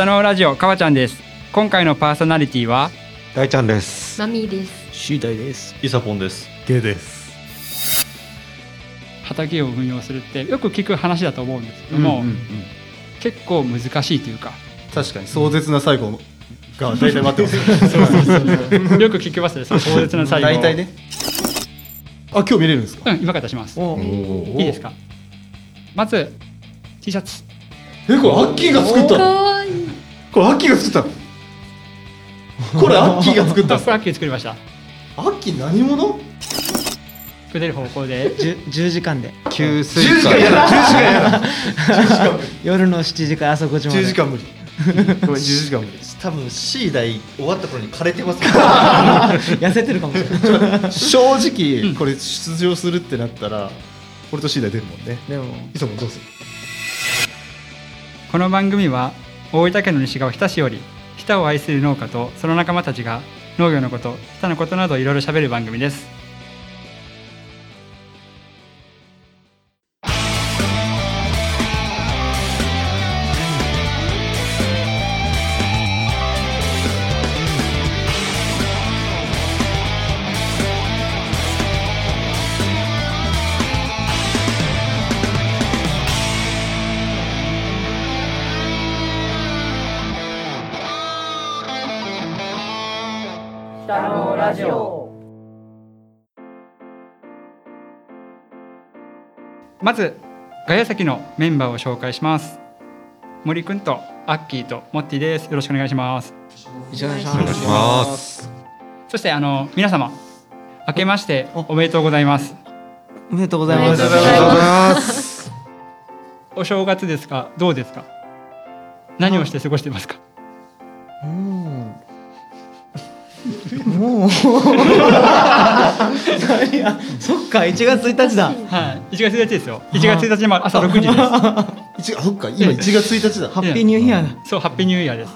下のラジオかわちゃんです今回のパーソナリティは？大ちゃんです。マミーです。シーダイです。イサポンです。ゲイです。畑を運用するってよく聞く話だと思うんですけども、結構難しいというか確かに壮絶な最後が大体待ってます。よく聞きますねその壮絶な最後大体ね。あ、今日見れるんですか？うん今から出しますおいいですか？まず T シャツえ、これアッキーが作ったの？これアッキーが作ったの？これアッキーが作ったの？あフラッキー作りましたアッキー何者？作れる方向で十 十時間で給水10時間やだ。10時間やだ。10時間無理。夜の七時から朝5時まで。10時間無理。ごめん、10時間無理。多分 C 代終わった頃に枯れてます痩せてるかもしれない。正直これ出場するってなったら、俺とシーダイ出るもんね。でもいつもどうする？この番組は大分県の西側日田市より日田を愛する農家とその仲間たちが農業のこと日田のことなどいろいろ喋る番組です。まずガヤ崎のメンバーを紹介します森くんとアッキーとモッティですよろしくお願いします一緒にお願いしお願いします。そしてあの皆様明けましておめでとうございますおめでとうございおめます。でとうございます。お正月ですか？どうですか？何をして過ごしてますか？もう。もう。何やそっか、1月1日だ。はい1月1日ですよ1月1日の朝6時です一あ、そっか、今1月1日だ。ハッピーニューイヤーだ。そうハッピーニューイヤーです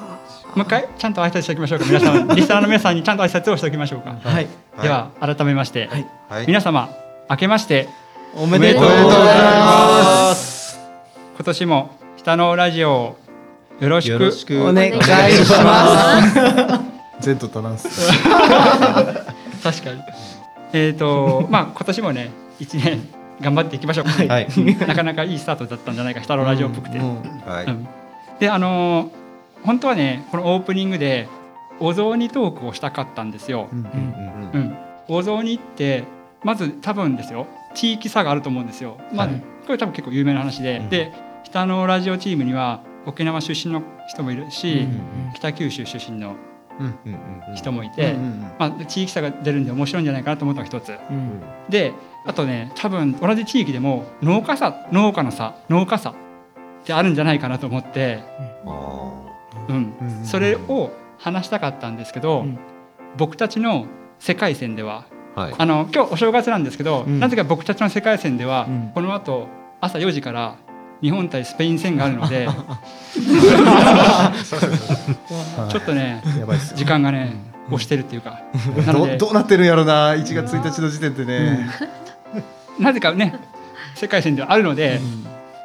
もう一回ちゃんと挨拶しておきましょうか皆さん リスナーの皆さんにちゃんと挨拶をしておきましょうかはい。では改めまして、はいはい皆様明けましておめでとうございまます。今年も北のラジオをよろしくす。よろしくお願いします。全とトランス。確かに。えっ、とまあ今年もね一年頑張っていきましょう、はい。なかなかいいスタートだったんじゃないか北のラジオっぽくて、もはうん。であのー本当はねこのオープニングでお雑煮トークをしたかったんですよ、ううんうん、お雑煮ってまず多分ですよ。地域差があると思うんですよ、まあはい。これ多分結構有名な話で、うんで北のラジオチームには沖縄出身の人もいるし、うん北九州出身のうん人もいて、うんまあ、地域差が出るんで面白いんじゃないかなと思ったのが一つ。うん。であとね多分同じ地域でも農家差農家の差農家差ってあるんじゃないかなと思って、うん。うん。それを話したかったんですけど、うん。僕たちの世界線でははい。あの今日お正月なんですけど、うん。なぜか僕たちの世界線では、うん。この後朝4時から日本対スペイン戦があるので ちょっとね。時間がね押してるっていうか。なのでどどうなってるんやろな1月1日の時点でね、なぜかね世界線ではあるので、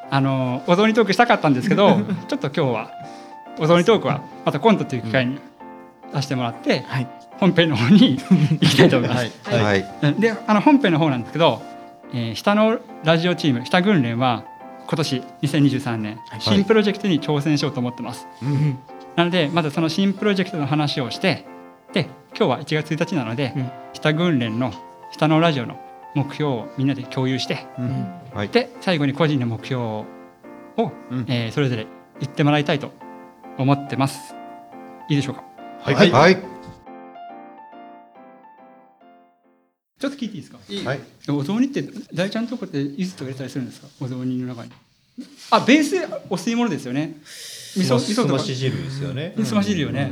あのお雑煮トークしたかったんですけどちょっと今日はお雑煮トークはまた今度という機会に出してもらって、はい。本編の方に 行きたいと思います。はい。はい。うん。であの本編の方なんですけど、えー、下のラジオチーム下訓練は今年2023年新プロジェクトに挑戦しようと思ってます。うんなのでまずその新プロジェクトの話をしてで今日は1月1日なので、うん。下訓練の下のラジオの目標をみんなで共有してうん。はい。で最後に個人の目標を、うん。えーそれぞれ言ってもらいたいと思ってます。いいでしょうか？はい。はいちょっと聞いていいですか？はい。お雑煮って大ちゃんとこって柚子とか入れたりするんですか？お雑煮の中に。あベースお吸い物ですよね。味噌味噌とか。すまし汁ですよね。すまし汁よね、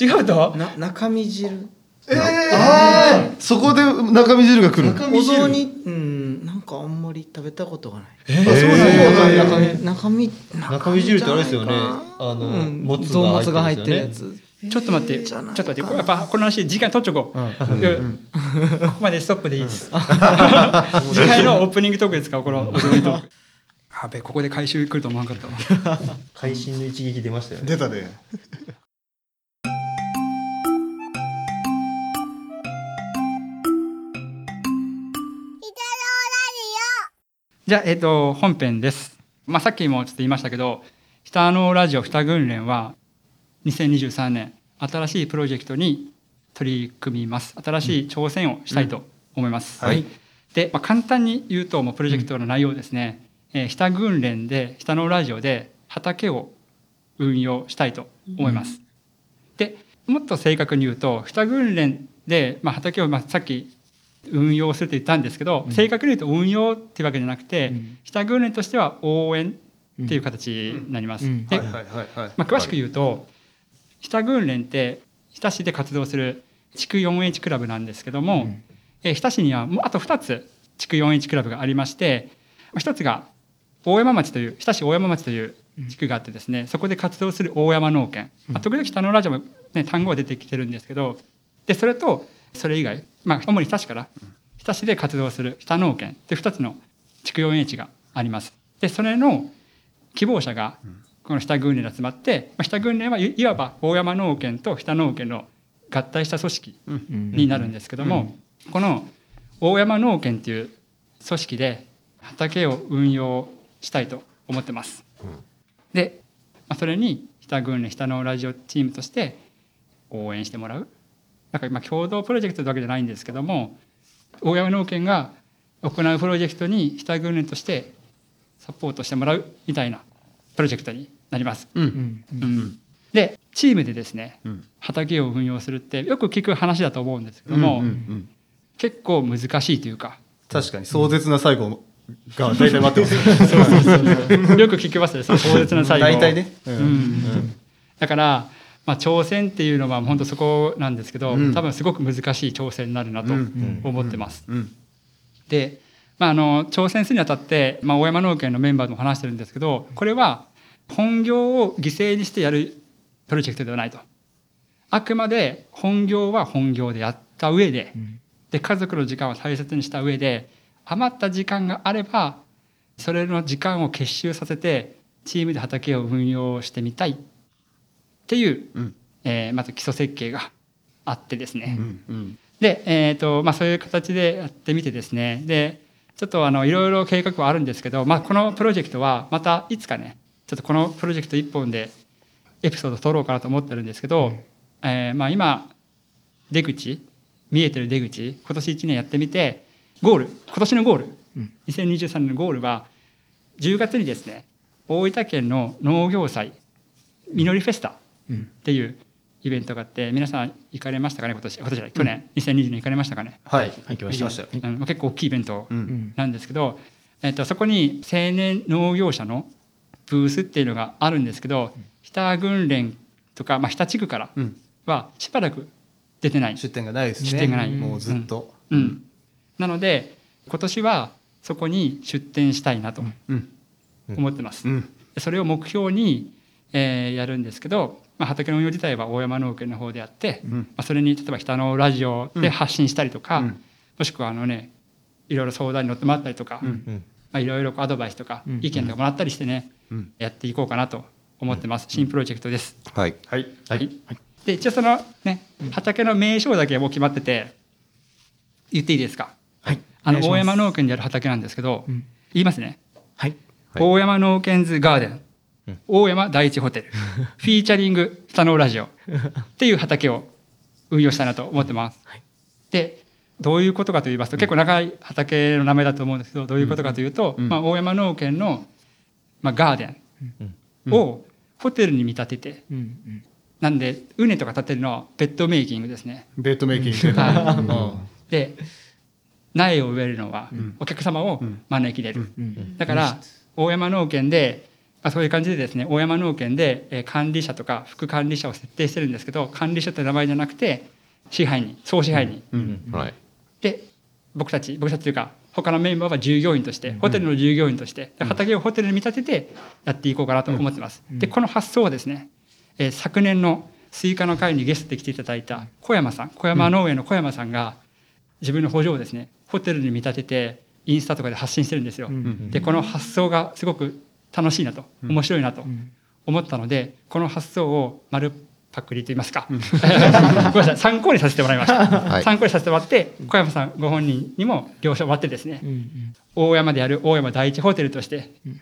違うと？な中身汁。ああそこで中身汁が来るお雑煮うんなんかあんまり食べたことがない。あそうなんや中身中身。中身汁ってあれですよね。あの、うん。もつがが入ってるやつ。つ。ちょっと待って。ちょっと待って。やっぱこの話時間取っちょこう、ここまでストップでいいです。次回のオープニングトークですか？このお雑煮トークやべえここで回収来ると思わなかったわ。会心の一撃出ましたよね。出たね。じゃあ、えっと本編です、まあ、さっきもちょっと言いましたけど「北のラジオ二訓練」は2023年新しいプロジェクトに取り組みます。新しい挑戦をしたいと思います。はい。で、まあ、簡単に言うともうプロジェクトの内容ですね、えー、下訓練で下のラジオで畑を運用したいと思います。でもっと正確に言うと下訓練で、まあ、畑を、まあ、さっき運用すると言ったんですけど、正確に言うと運用っていうわけじゃなくて、下訓練としては応援っていう形になります。うん。ではいはいはいはい。まあ、詳しく言うと、日田訓練って日田市で活動する地区 4H クラブなんですけども、えー日田市にはもうあと2つ地区 4H クラブがありまして1つが大山町という日田市大山町という地区があってですね、そこで活動する大山農研、まあ、時々北のラジオも、ね、単語が出てきてるんですけどでそれとそれ以外、まあ、主に日田市から日田市で活動する北農研って2つの地区 4H があります。でそれの希望者がこの下訓練に集まって、まあ、下訓練はいいわば大山農研と北農研の合体した組織になるんですけども、この大山農研っていう組織で畑を運用したいと思ってます。で、まあ、それに北訓練下のラジオチームとして応援してもらう。なんかまあ共同プロジェクトってわけじゃないんですけども大山農研が行うプロジェクトに下訓練としてサポートしてもらうみたいなプロジェクトになります。うん。うん。でチームでですねうん。畑を運用するってよく聞く話だと思うんですけども、うんうん結構難しいというか確かに壮絶な最後が大体待ってますよく聞きますねその壮絶な最後。大体ね。ううん。んだから、まあ、挑戦っていうのは本当そこなんですけど、うん。多分すごく難しい挑戦になるなとうん。思ってます。うん。で、まあ、あの挑戦するにあたって、まあ、大山農研のメンバーとも話してるんですけどこれは本業を犠牲にしてやるプロジェクトではないと。あくまで本業は本業でやった上で,、で家族の時間を大切にした上で余った時間があればそれの時間を結集させてチームで畑を運用してみたい。っていう、うん。えーまず基礎設計があってですね、うんうん。で、えーとまあ、そういう形でやってみてですね。でちょっとあのいろいろ計画はあるんですけど、まあ、このプロジェクトはまたいつかねちょっとこのプロジェクト一本でエピソード取ろうかなと思ってるんですけど、えーまあ、今出口見えてる出口今年1年やってみてゴール今年のゴール、2023年のゴールは10月にですね大分県の農業祭みのりフェスタっていうイベントがあって皆さん行かれましたかね今年今年じゃない去年、2020年行かれましたかね、はい行きました結構大きいイベントうん。なんですけど、えっとそこに青年農業者のブースっていうのがあるんですけど日田訓練とか、まあ、日田地区からうん。はしばらく出てない、出店がないですね。出店がない。もうずっと。うん、なので今年はそこに出店したいなとうん。思ってます。うん。それを目標に、えーやるんですけど、まあ、畑の運用自体は大山農研の方であって、うん。まあ、それに例えば北のラジオで発信したりとか、うん。もしくはあのねいろいろ相談に乗ってもらったりとか、うん。うん。まあ、いろいろアドバイスとかうん。意見とかもらったりしてね、うんやっていこうかなと思ってます、新プロジェクトです。はい。はい。はい、で一応そのね畑の名称だけもう決まってて言っていいですか？はい。あの大山農研である畑なんですけど、うん。言いますね。はい。はい。大山農研ズガーデン、うん。大山第一ホテル。フィーチャリング北のラジオ。っていう畑を運用したいなと思ってます。はい。でどういうことかと言いますと、結構長い畑の名前だと思うんですけどどういうことかというと、うん。まあ、大山農研の、まあ、ガーデンをホテルに見立てて、なんで畝とか立てるのはベッドメイキングですね。ベッドメイキング。ではで苗を植えるのはうん。お客様を招き入れる。うん。だから大山農研で、まあ、そういう感じでですね大山農研で、えー管理者とか副管理者を設定してるんですけど管理者って名前じゃなくて支配人総支配人、で僕たち僕たちというか他のメンバーは従業員としてホテルの従業員としてで畑をホテルに見立ててやっていこうかなと思ってます。でこの発想はですね、えー昨年のスイカの会にゲストで来ていただいた小山さん小山農園の小山さんが自分の補助をですねホテルに見立ててインスタとかで発信してるんですよ。うん。でこの発想がすごく楽しいなと面白いなとん。思ったのでこの発想を丸パクリと言いますか、ごめんなさい。参考にさせてもらいました、はい。参考にさせてもらって小山さんご本人にも了承を割ってですね、うんうん。大山である大山第一ホテルとしてうん。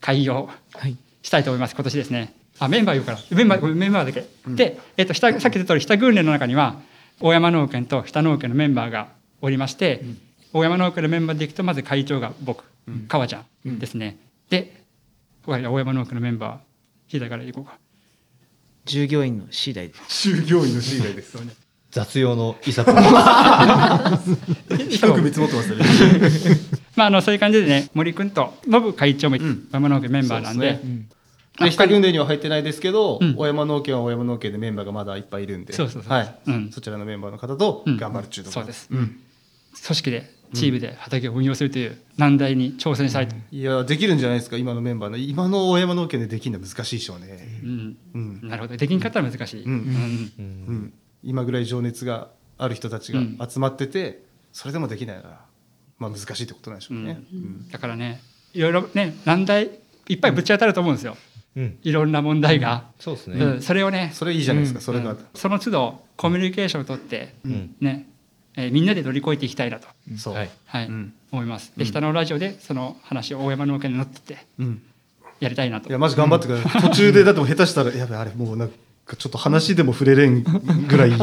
開業はいしたいと思います。今年ですね。あメンバー言うから。メンバーメンバーだけ、で、えっと下さっき言った通り下訓練の中には大山農研と下農研のメンバーがおりまして、大山農研のメンバーでいくとまず会長が僕、川ちゃんですね、で大山農研のメンバー左から行こうか従業員の C 代です。従業員の C 代です。雑用のイサプ低く見積もってますよね。まああのそういう感じでね森君とノブ会長もん。大山農研メンバーなんで。そうですうん。軍連には入ってないですけど、うん。小山農家は小山農家でメンバーがまだいっぱいいるんでそうそうそう。はい。うん。そちらのメンバーの方とうん頑張る中途そうです。うん。組織でチームで畑を運用するという難題に挑戦したいと、いやできるんじゃないですか今のメンバーの。今の小山農家でできるのは難しいでしょうね。うん。うん、なるほど。できんかったら難しい、うん。うん。うん、今ぐらい情熱がある人たちが集まってて、それでもできないなら、まあ、難しいってことなんでしょうね、うん。だからねいろいろね難題いっぱいぶち当たると思うんですよ。うん。いろんな問題が、そうですね。うん。それをねそれいいじゃないですか、うん。それが、その都度コミュニケーションを取って、うん。ねえーみんなで乗り越えていきたいなと、そう、はい。はい。うん。思います。で下のラジオでその話を大山農家に乗ってってうん、やりたいなと。いやマジ頑張ってください、途中でだってもう下手したらやべあれもうなんかちょっと話でも触れれんぐらい大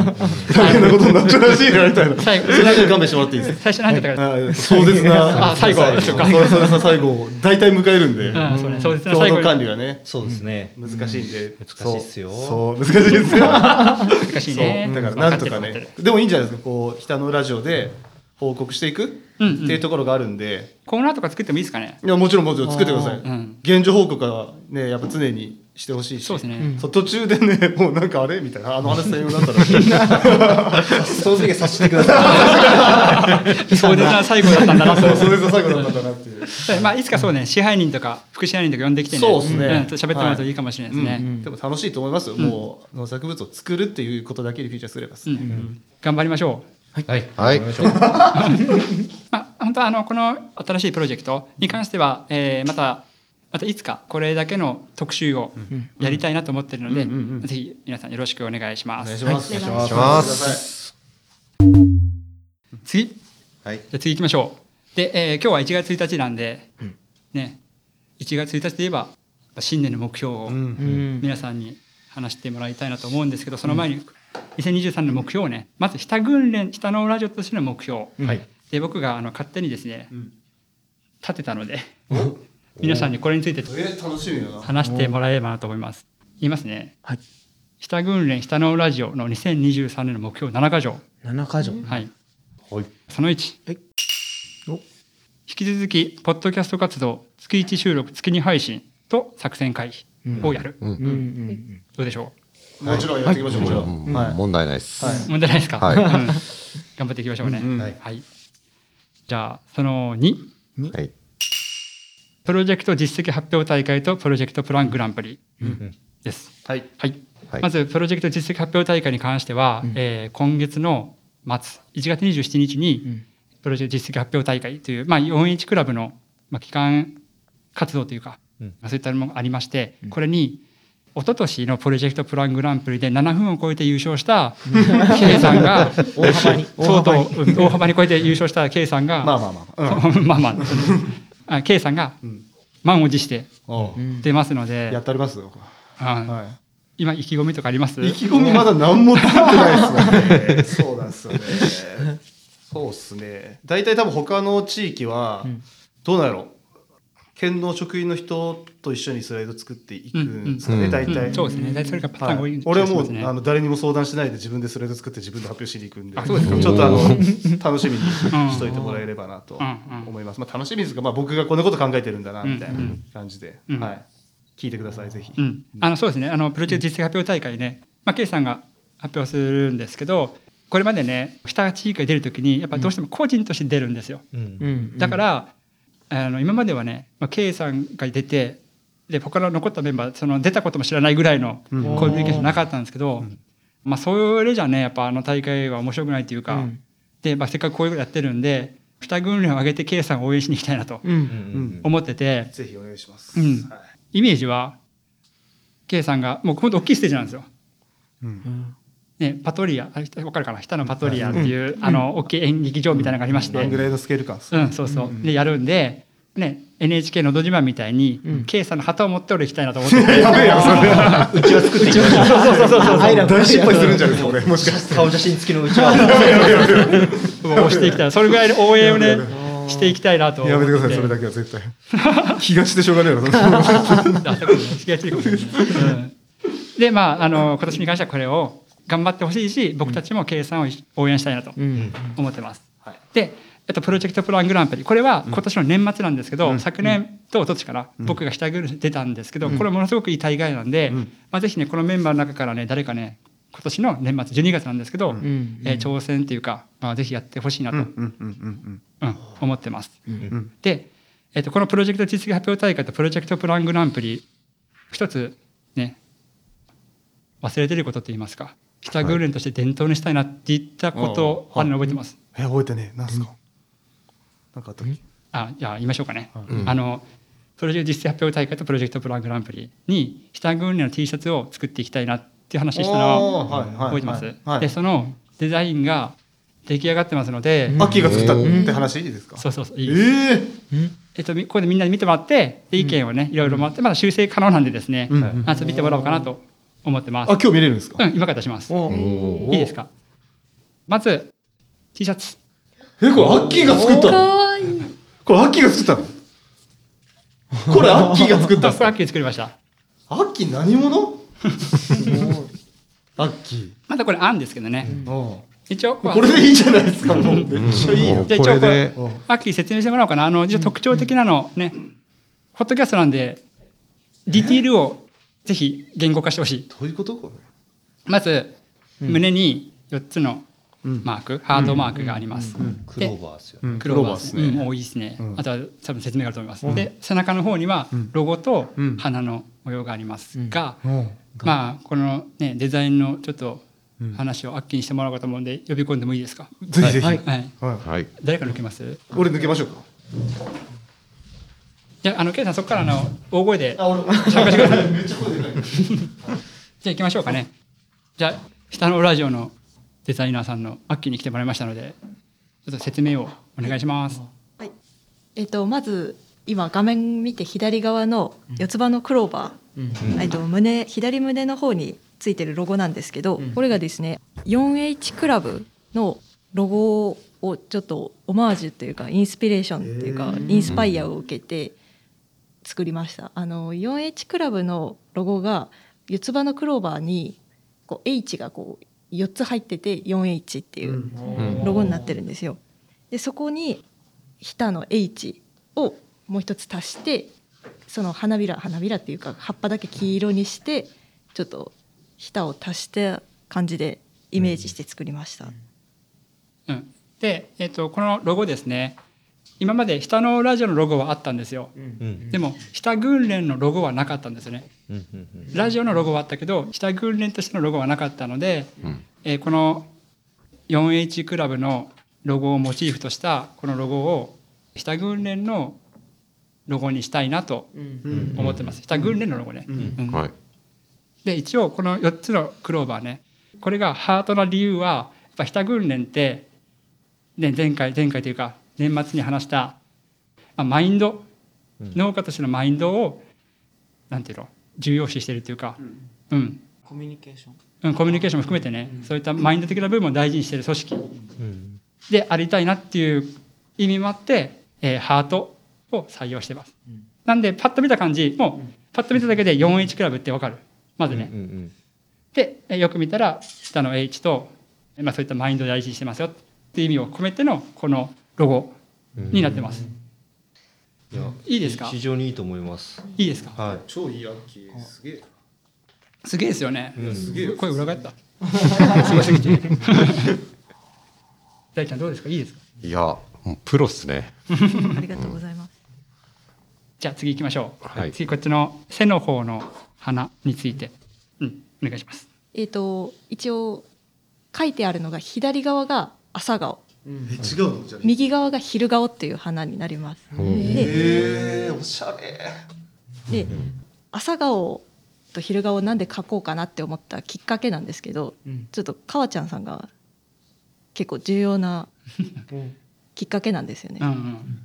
変なことになっちゃうらしいなみたいな。最後それだけ勘弁してもらっていいですか？最初何て言ったかあ壮絶なあ最後そうか。そうそうそう最後大体迎えるんで、うんそうねそうですね。共同最後に管理がね。そうですね。難しいんで、難しいっすよ。そう難しいですよ。難しいね。だからなんとかね。でもいいんじゃないですか。こう北のラジオで報告していくっていうところがあるんで、コーナーとか作ってもいいですかね。いやもちろんもちろん作ってください、うん。現状報告はねやっぱ常にしてほしいし。そうですね、うん。そう途中でね もうなんかあれみたいなあの話専用だったら。その時はさせてくださ壮絶な最後だったんだなと。そうそれが最後だったんだなっていう。で まあ、いつかそうね支配人とか副支配人とか呼んできてね。そうっすね。ん喋ってもらうといいかもしれないですね、うんでも楽しいと思いますよ、もう農作物を作るっていうことだけにフィーチャーすれば。ですね、うん。頑張りましょう。い。はい。はい。まあ、本当はあのこの新しいプロジェクトに関しては、えーまたまたいつかこれだけの特集をやりたいなと思ってるので、うんうんうん。ぜひ皆さんよろしくお願いします。お願いします、はい。お願いします。次。じはい。ゃあ次行きましょう。で、えー今日は1月1日なんで、ね1月1日といえば新年の目標をうんうん。皆さんに話してもらいたいなと思うんですけどその前に2023年の目標をねまず下訓練下のラジオとしての目標。はい。で僕があの勝手にですねん。立てたので皆さんにこれについて話してもらえればなと思います。言いますね。はい下訓練下のラジオの2023年の目標7か条。7か条はい。はいその1。はいお引き続き、ポッドキャスト活動、月1収録、月2配信と作戦会議をやる。うんうんうんどうでしょもちろんやっていきましょう、もちろん、うんはい問題ないです。はいう問題ないですか、はいうん頑張っていきましょうね。はい。じゃあ、その2。はい。プロジェクト実績発表大会とプロジェクトプラングランプリです。はい。はい。はい。まず、プロジェクト実績発表大会に関しては、えー今月の末、1月27日に、うん。プロジェクト実績発表大会という、まあ、41クラブの、まあ、機関活動というか、うん。まあそういったものがありまして、これに、一昨年のプロジェクトプラングランプリで7分を超えて優勝した K さんが、大幅に。とうとううん大幅に超えて優勝した K さんが、まあまあまあ、うん。まあまあ、あ K さんがん。満を持して出ますので、やってあります？よ、あは今意気込みとかあります？い、意気込みまだ何も作ってないですよね そうなんですよね。そうっすね。大体多分他の地域はん。どうなんやろ県の職員の人と一緒にスライド作っていくんですかね、うんうん。大体、うん。そうですね。大体それがパターンが多いはい、俺はもう、あの誰にも相談しないで自分でスライド作って自分で発表しに行くんでちょっとあの楽しみにしといてもらえればなと思います、まあ、楽しみですが、まあ、僕がこんなこと考えてるんだなみたいな感じで、うん。はい、聞いてくださいぜひ、うん、あのそうですね。あのプロジェクト実績発表大会ね、まあ、K さんが発表するんですけどこれまでね下地域が出るときにやっぱどうしても個人として出るんですよ、うん。うん。だから、あの今まではね、まあ、K さんが出てで他の残ったメンバーその出たことも知らないぐらいのコミュニケーションなかったんですけど、まあ、それじゃねやっぱあの大会は面白くないというか、うん。で、まあ、せっかくこういうことやってるんで2軍連を上げて K さんを応援しに行きたいなとうん。うん。思ってて、ぜひお願いします。うん。はい。イメージは K さんがもうほんと大きいステージなんですよ。うん。ね、パトリアあわかるかな？北のパトリアっていう、あの大きい演劇場みたいなのがありまして、何ぐらいのスケール感うん、そうそう。で、やるんで、ね、NHK のど自慢みたいに、うん K さんの旗を持って俺行きたいなと思って て。うちは作っていきましょう。そうそうそうそう。大失敗するんじゃないですか、俺。もしかして。顔写真付きのうちは。もう押していきたい。それぐらいの応援をね、していきたいなと思って。やめてください、それだけは絶対。気がしてしょうがないよ。あそこに気がついてるかもしれないうんで、まあ、あの、今年に関してはこれを頑張ってほしいし、僕たちもさんを応援したいなとうん思ってます。で、えっと、プロジェクトプラングランプリ。これは今年の年末なんですけど、昨年と一昨年から僕が下グループ出たんですけど、これものすごくいい大会なんで、まあ、ぜひね、このメンバーの中からね、誰かね、今年の年末12月なんですけど、ん。えー挑戦っていうか、まあ、ぜひやってほしいなと、うん。うん。うん。うん。うん。思ってます。ん。で、えっとこのプロジェクト実績発表大会とプロジェクトプラングランプリ一つね忘れてることと言いますか。北グーレンとして伝統にしたいなって言ったことをあるの覚えてます。え、覚えてねえ。なんすか？なんかあったっけ？あじゃあ言いましょうかね。あのプロジェクト実績発表大会とプロジェクトプラングランプリに北グーレンの T シャツを作っていきたいなっていう話したのは覚えてます？はい。でそのデザインが出来上がってますので、秋が作ったって話？いいですか？そうそうそういいえええっと、みここでみんなに見てもらって、で意見をね、いろいろもらって、まだ修正可能なんでですね、うん。見てもらおうかなと思ってます。あ、今日見れるんですか？うん、今から出します。おいいですか？まず、T シャツ。え、これアッキーが作ったの？わいい。これアッキーが作ったの？これアッキーが作ったんですかこれアッキー作りました。アッキー何者？アッキまだこれ案ですけどね。ー。一応、これでいいじゃないですか、もう。めっちゃいいよ。じゃあ一応これうんアッキー説明してもらおうかな。あの、一応特徴的なのね、ホットキャストなんで、ディティールをぜひ言語化してほしい。どういうことこまず、胸に4つのうんマーク、ハードマークがあります。クローバーですよ。れうんクローバーですね。クローバーですね。うん、多いですね。うんあとは多分説明があると思います。で、背中の方にはロゴとうん花の模様がありますが、うんまあこのねデザインのちょっと話をアッキーにしてもらおうかと思うんで呼び込んでもいいですか？ぜひぜひ。はい。はいはい。誰から抜けます？俺抜けましょうか。じゃああのケイさんそこからあの大声で参加してください。じゃあ行きましょうかね。じゃあ下のラジオのデザイナーさんのアッキーに来てもらいましたので、ちょっと説明をお願いします。はい。えっとまず今画面見て左側の四つ葉のクローバー、えっと胸左胸の方についてるロゴなんですけど、これがですね 4H クラブのロゴをちょっとオマージュというかインスピレーションっていうかインスパイアを受けて作りました。あの 4H クラブのロゴが四つ葉のクローバーにこう H がこう4つ入ってて 4H っていうロゴになってるんですよ。でそこに下の H をもう一つ足してその花びら花びらっていうか葉っぱだけ黄色にしてちょっと下を足した感じでイメージして作りました。うん、で、えっとこのロゴですね。今まで下のラジオのロゴはあったんですよ、うん。でも下訓練のロゴはなかったんですねラジオのロゴはあったけど下訓練としてのロゴはなかったので、えーこの 4H クラブのロゴをモチーフとしたこのロゴを下訓練のロゴにしたいなと思ってます。下訓練のロゴね。で一応この4つのクローバーねこれがハートな理由はやっぱ下訓練って、ね、前回前回というか年末に話した、まあ、マインド、農家としてのマインドをなんていうの重要視してるっていうか、うん。コミュニケーション。うん、コミュニケーションも含めてね、そういったマインド的な部分を大事にしている組織。うん。でありたいなっていう意味もあって、えーハートを採用してます。なんでパッと見た感じもうパッと見ただけで 4H クラブってわかる。まずね。うんうんでえーよく見たら下の H と、えーまあ、そういったマインドを大事にしてますよっていう意味を込めてのこのロゴになってます。いやいいですか？非常にいいと思います。いいですか？は超いいアッキー。すげえ。すげえですよね。すげえ。声裏返った。すごすぎて。大ちゃんどうですか？いいですか？いや、プロっすね。ありがとうございます。じゃあ次行きましょう。はい次こっちの背の方の花について、うん、お願いします。えっ、と一応書いてあるのが左側が朝顔うんえ違うの？じゃあ。右側が昼顔っていう花になります。でえー、おしゃれ。で朝顔と昼顔をなんで描こうかなって思ったきっかけなんですけどうん。ちょっとかわちゃんさんが結構重要なう んきっかけなんですよね。うん。うん、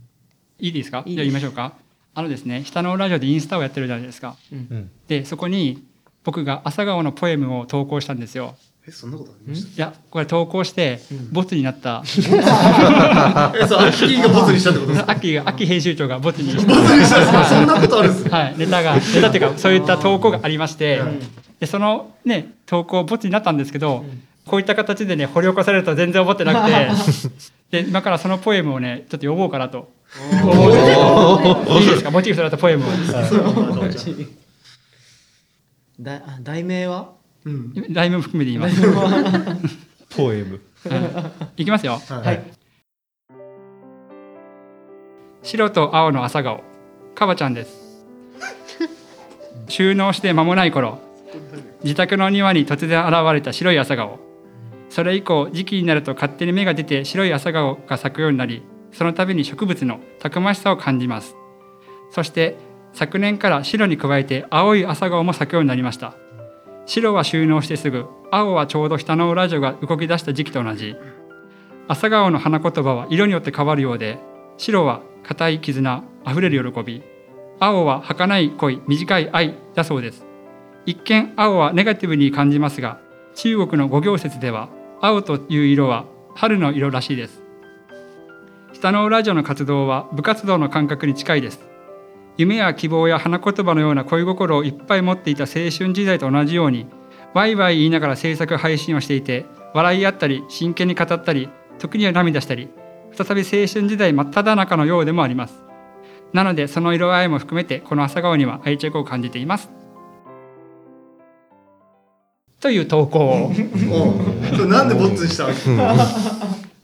いいですか？いいです。じゃあ言いましょうか。あのですね下のラジオでインスタをやってるじゃないですか。うん。でそこに僕が朝顔のポエムを投稿したんですよえそんなことありましいやこれ投稿してうん。ボツになった、た えそうアッキーがボツにしたってことですか？秋が秋編集長がボツにボツにしたんですか？そんなことあるんですね。はい、ネタがネタっていうかそういった投稿がありましてうん。でそのね投稿ボツになったんですけど、こういった形でね掘り起こされるとは全然思ってなくて で今からそのポエムをねちょっと読もうかなと。いいですか？モチーフとなったポエムを。題名は？うん。ライムも含めて言います、ポエム。い。きますよ。はい。白と青の朝顔。カバちゃんです。収納して間もない頃。自宅の庭に突然現れた白い朝顔。それ以降時期になると勝手に芽が出て白い朝顔が咲くようになりその度に植物のたくましさを感じます。そして昨年から白に加えて青い朝顔も咲くようになりました白は収納してすぐ青はちょうど下のラジオが動き出した時期と同じ。朝顔の花言葉は色によって変わるようで白は固い絆あふれる喜び。青は儚い恋短い愛だそうです。一見青はネガティブに感じますが中国の五行説では青という色は春の色らしいです。下のラジオの活動は部活動の感覚に近いです。夢や希望や花言葉のような恋心をいっぱい持っていた青春時代と同じようにワイワイ言いながら制作配信をしていて笑い合ったり真剣に語ったり時には涙したり再び青春時代真っ只中のようでもあります。なのでその色合いも含めてこの朝顔には愛着を感じています。という投稿 なんでボツにした？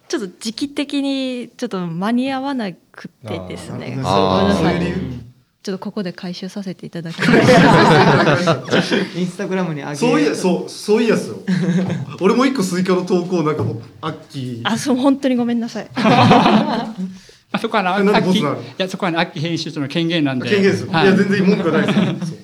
ちょっと時期的にちょっと間に合わなくてですね。ごめんなさい。そういう理由？ちょっとここで回収させていただきます。インスタグラムに上げそういやそうそういやっすよ。俺も一個スイカの投稿なんかもうアッキー。あ、そう本当にごめんなさい。まあ、そこはなアッキボツなのいやそこはねアッキー編集長の権限なんで。権限ですよ、はい。い、や全然文句はないですよ。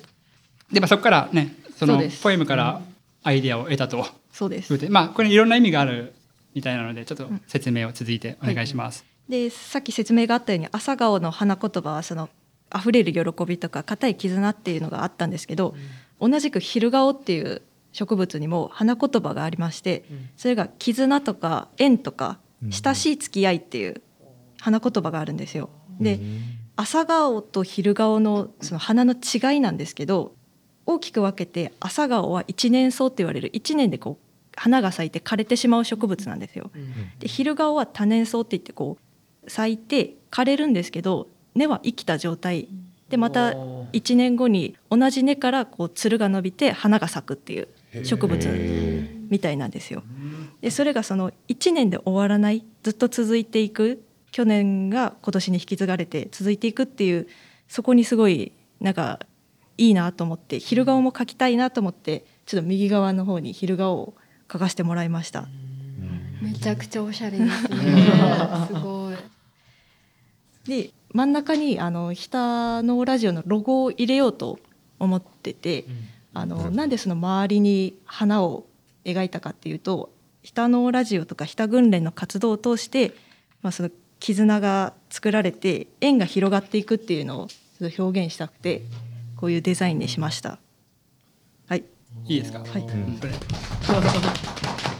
でまあそこからねそのそうです。ポエムからアイデアを得たと。そうです。いうこ。とでまあこれいろんな意味があるみたいなのでちょっと説明を続いてお願いします、で、さっき説明があったように朝顔の花言葉はその溢れる喜びとか固い絆っていうのがあったんですけど、同じく昼顔っていう植物にも花言葉がありまして、それが絆とか縁とか親しい付き合いっていう花言葉があるんですよ。で、朝顔と昼顔のその花の違いなんですけど大きく分けて朝顔は一年草って言われる一年でこう花が咲いて枯れてしまう植物なんですよ。で昼顔は多年草って言ってこう咲いて枯れるんですけど根は生きた状態でまたおー1年後に同じ根からこうつるが伸びて花が咲くっていう植物みたいなんですよ。でそれがその1年で終わらないずっと続いていく去年が今年に引き継がれて続いていくっていうそこにすごいなんかいいなと思って昼顔も描きたいなと思ってちょっと右側の方に昼顔を描かせてもらいました。めちゃくちゃおしゃれですね。すごい。で真ん中にあの北のラジオのロゴを入れようと思ってて、あのなんでその周りに花を描いたかっていうと北のラジオとか北訓練の活動を通して、まあ、その絆が作られて縁が広がっていくっていうのをちょっと表現したくてこういうデザインにしました。はい、いいですか？はい、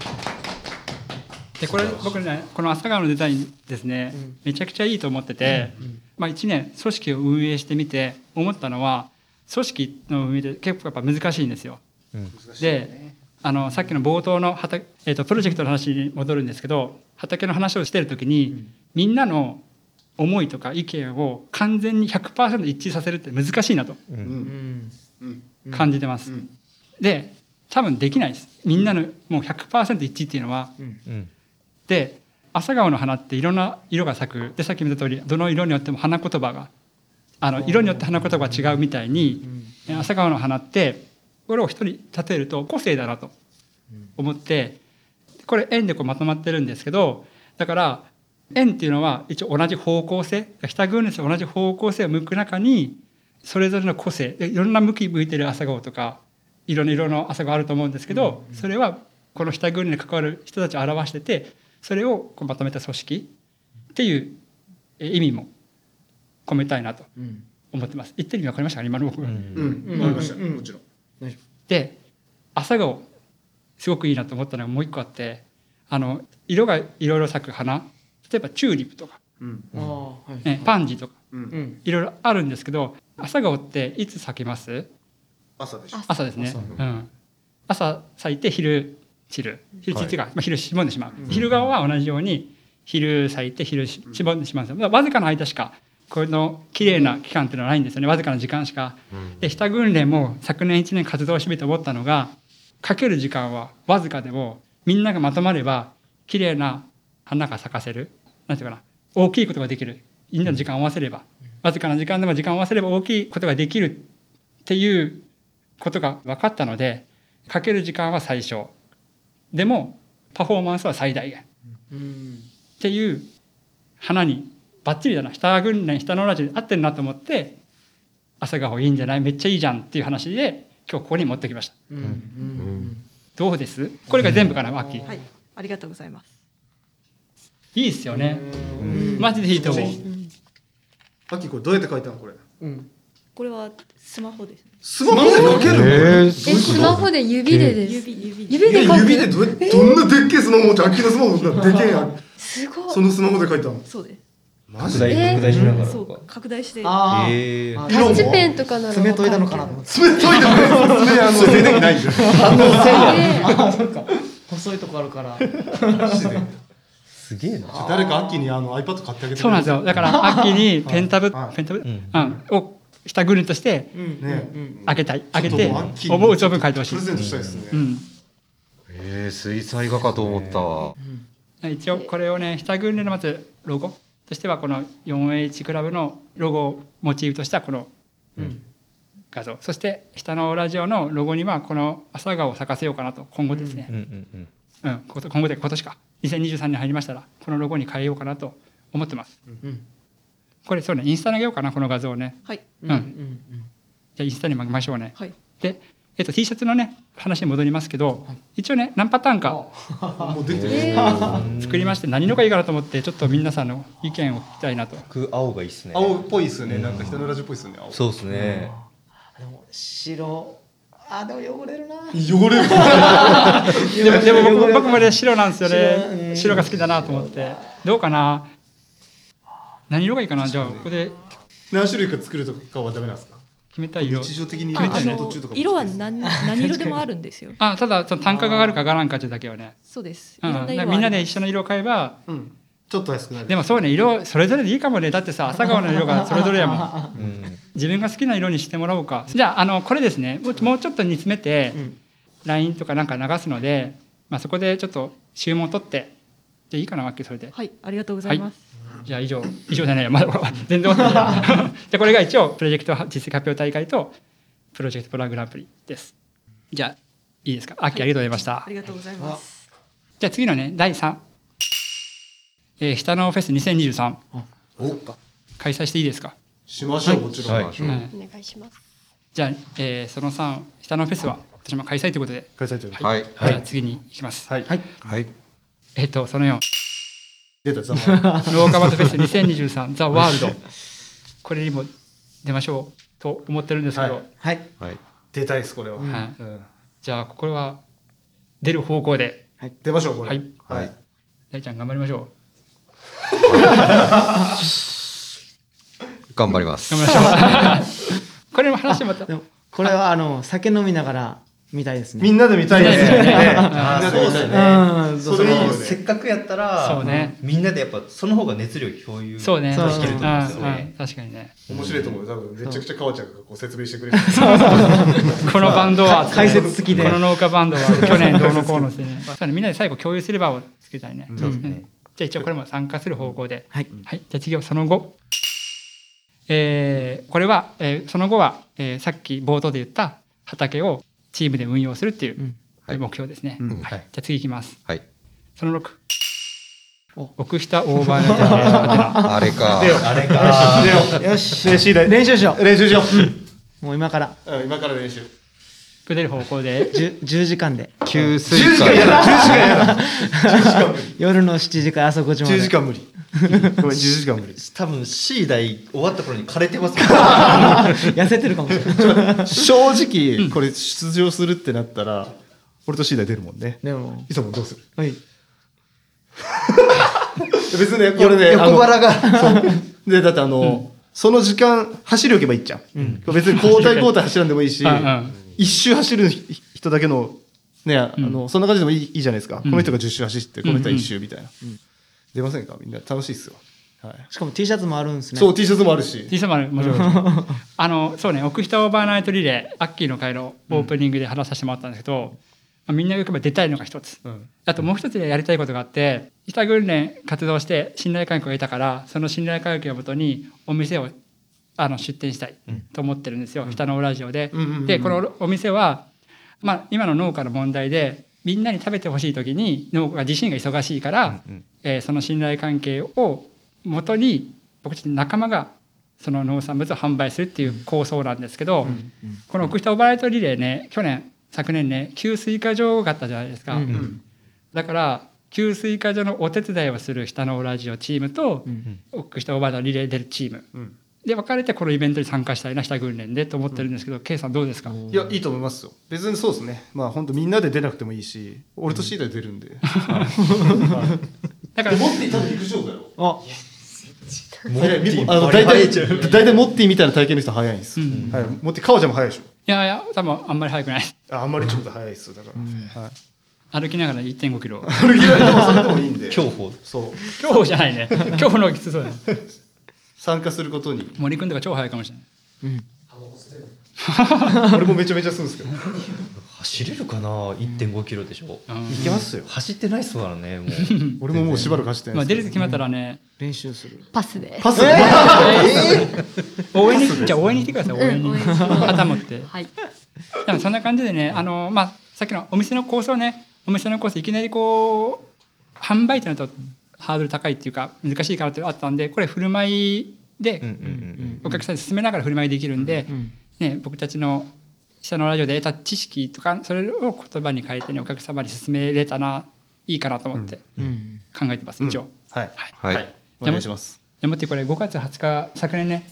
でこれ僕ねこの朝顔のデザインですね、めちゃくちゃいいと思ってて、まあ、1年組織を運営してみて思ったのは組織の運営って結構やっぱ難しいんですよ。であのさっきの冒頭の畑、えー、とプロジェクトの話に戻るんですけど畑の話をしてる時に、みんなの思いとか意見を完全に100%一致させるって難しいなとうん。うん。うん。感じてます。うん。で多分できないです。みんなのもう100%一致っていうのは。うんで朝顔の花っていろんな色が咲く。でさっき見た通りどの色によっても花言葉があの色によって花言葉が違うみたいに、朝顔の花ってこれを一人例えると個性だなと思ってこれ円でこうまとまってるんですけどだから円っていうのは一応同じ方向性北グーネスと同じ方向性を向く中にそれぞれの個性でいろんな向き向いてる朝顔とかいろんな色の朝顔あると思うんですけど、それはこの北グーネに関わる人たちを表しててそれをこうまとめた組織っていうえ意味も込めたいなとうん。思ってます。言ってる意味わかりました？か今の僕、うん、うん。わかりました、うん。もちろん。で朝顔すごくいいなと思ったのがもう一個あってあの色がいろいろ咲く花例えばチューリップとか、うん、ああはい。ね、パンジーとかうん、うん。いろいろあるんですけど朝顔っていつ咲きます？朝でしょ。朝ですね。朝うん、朝咲いて昼散る昼。散っていうか、まあ、昼しぼんでしまう、昼顔は同じように昼咲いて昼ししぼんでしまうんですわずかな間しかこの綺麗な期間っていうのはないんですよね。わずかな時間しか。で下訓練も昨年1年活動してみて思ったのがかける時間はわずかでもみんながまとまれば綺麗な花が咲かせる。なんていうかな。大きいことができる。みんなの時間を合わせれば。わずかな時間でも時間を合わせれば大きいことができるっていうことが分かったのでかける時間は最小でもパフォーマンスは最大限。うんっていう花にバッチリだな。下訓練下のラジオで合ってるなと思って朝顔いいんじゃない？めっちゃいいじゃんっていう話で今日ここに持ってきました。うん。うん。どうです？これが全部かなマッキーはい。ありがとうございます。いいっすよね。うん。マジでいいと思う。さっきこれどうやって書いたのこれ？うんこれはスマホですスマホで書ける。ええスマホで指でです。指指。指で書く。指でどどんなでっけえスマホ持ち、秋のスマホだでけえやん。すごい。そのスマホで書いたの？そうです。マジ拡大拡大しながら。そう拡大して。ああえー。タッチペンとかなら爪研いだのかなと思って。爪研いでもね、爪あの、手でないんだよ。ああそっか細いとこあるからすげえな誰か秋にあの iPad 買ってあげてそうなんですよだから秋にペンタブはいペンタブ、んうん、を下グルンとして開けたい。開けて。思う存分書いてほしい。プレゼントしたいですね。うん。えー、水彩画かと思った。わ。一応これをね下軍連のまずロゴとしてはこの 4H クラブのロゴをモチーフとしたこのうん。画像。そして下のラジオのロゴにはこの朝顔を咲かせようかなと。今後ですね、うん今後で今年か。2023年入りましたらこのロゴに変えようかなと思ってます。うんこれそうねインスタにあげようかなこの画像をね。はい。うん。じゃあインスタにもあげましょうね。はい。で、えっと、T シャツのね話に戻りますけど一応ね何パターンか作りまして何色がいいかなと思ってちょっと皆さんの意見を聞きたいなと。僕青がいいっすね。青っぽいっすよね。なんか人のラジオっぽいっすよね。青。そうっすね。でも白。あでも汚れるな。汚れる。でもでも僕僕もね白なんですよね。白が好きだなと思って。どうかな？何色がいいかな？じゃあここで。何種類か作るとかはダメなんですか？決めたい色。日常的にああ仕事の中とかも。色は何 何色でもあるんですよ。あただその単価が上がるか上がらんかっていうだけはね、そうです。みんなで一緒緒の色を買えばうん。ちょっと安くなる。でもそうね色それぞれでいいかもね。だってさ朝顔の色がそれぞれやもん。うん。自分が好きな色にしてもらおうか。じゃああのこれですね。もうもうちょっと煮詰めて、うん。LINE とかなんか流すので、まあ、そこでちょっと注文取ってじゃあいいかなわけそれで。はいありがとうございます、じゃあ以上。以上じゃない。よまだ全然 じゃあこれが一応プロジェクト実績発表大会とプロジェクトプログランプリです。じゃあいいですか？秋ありがとうございました、ありがとうございます。じゃあ次のね第3、えー、下のフェス2023お。開催していいですか、しましょう、もちろん。はい。はい。お願いします。じゃあ、えーその3下のフェスは私も開催ということで、開催ということで。はい。じゃあ次に行きます、はい。はい。えっ、とその4出た、ざま。ローカマトフェス2023ザ・ワールド これにも出ましょうと思ってるんですけど、はいはいはい。出たいです、これは。はいうんじゃあこれは出る方向で出ましょう、これ。はい。はい。大ちゃん頑張りましょ 頑張りますう頑。張りましょうこれの話またでもこれはあの酒飲みながら見たいですね。みんなで見たいですね。そうですね。うんそれせっかくやったらそうね。みんなでやっぱその方が熱量共有そうね。そうできると思うんですよ。ね確かにね。面白いと思う。多分、めちゃくちゃ川ちゃんがこう説明してくれる。このバンドは解説付きで。この農家バンドは 去年どうのこうのしてね。そうねみんなで最後共有する場を作りたいね、そうですね。うん。じゃあ一応これも参加する方向で。はい。はい、じゃあ次はその後、えーこれは、えーその後は、えーさっき冒頭で言った畑をチームで運用するっていう目標ですね。うん。はい、じゃあ次いきます。はい。その6、奥下オーバー あれか。あれか。よし。練習で練習しよ練習しよう。もう今から。う。うん今から練習。出る方向で 10, 10 時間で給水10時間やだ。10時間やだ。10時間無理。夜の7時から朝5時まで10時間無理。ごめん10時間無理。多分 C 代終わった頃に枯れてますもん 痩せてるかもしれない正直これ出場するってなったら俺とシーダ出るもんね。でもいつもどうする？はい別にねこれね横腹がでだってあの、その時間走りおけばいいじゃん、別に交代交代走らんでもいいし、うんうん一周走る人だけのねあの、そんな感じでもいいいいじゃないですか、うん。この人が10周走ってこの人は1周みたいな、出ませんか？みんな。楽しいっすよ、はい。しかも T シャツもあるんですね。そう T シャツもあるし。T シャツもある。もちろん。あのそうね奥下オーバーナイトリレーアッキーの会のオープニングで話させてもらったんですけど、まあ、みんながよくば出たいのが一つ、うん。あともう一つやりたいことがあって北訓練活動して信頼関係を得たからその信頼関係をもとにお店をあの出店したいと思ってるんですよ、北のラジオで。うんうんうんうん。でこのお店は、まあ、今の農家の問題でみんなに食べてほしい時に農家が自身が忙しいから、えーその信頼関係をもとに僕たち仲間がその農産物を販売するっていう構想なんですけど、この奥下オーバーライトリレーね去年昨年ね給水化場があったじゃないですか。だから給水化所のお手伝いをする下のラジオチームと、奥下オーバーのリレー出るチーム、うんで分かれてこのイベントに参加したいな下訓練でと思ってるんですけど、K さんどうですか、いやいいと思いますよ。別にそうですね。まあ本当みんなで出なくてもいいし俺とシーダで出るん。で、だからモッティ多分陸上だよ。あ。あの大体大体モッティみたいな体験の人早いんです、うん。はい、モッティ川ちゃんも早いでしょ。いやいや多分あんまり速くない。ああんまりちょっと早いですよだから、はい。歩きながら1.5キロ。歩きながらでもそれでもいいんで。競歩そう今日じゃないね。今日のきつそうだね参加することに。森君とか超速いかもしれない。俺もめちゃめちゃするんですけど。走れるかな？1.5キロでしょ？うん。いけますよ。走ってないっすからねもう。俺ももうしばらく走ってまあ、ないです。出ると決まったらね。練習する。パスで。パス、応援にじゃあ応援に来てください応援に。うん旗持って。はい。でもそんな感じでね、あのまあ、さっきのお店の構想ね、お店のコースいきなりこう販売となるとハードル高いっていうか難しいかなっていうのがあったんで、これ振る舞いでお客さんに勧めながら振る舞いできるん。で、ね、僕たちの下のラジオで得た知識とかそれを言葉に変えてねお客様に勧めれたないいかなと思ってうん考えてます、一応。はい。はい。お願いします。でもってこれ5月20日昨年ね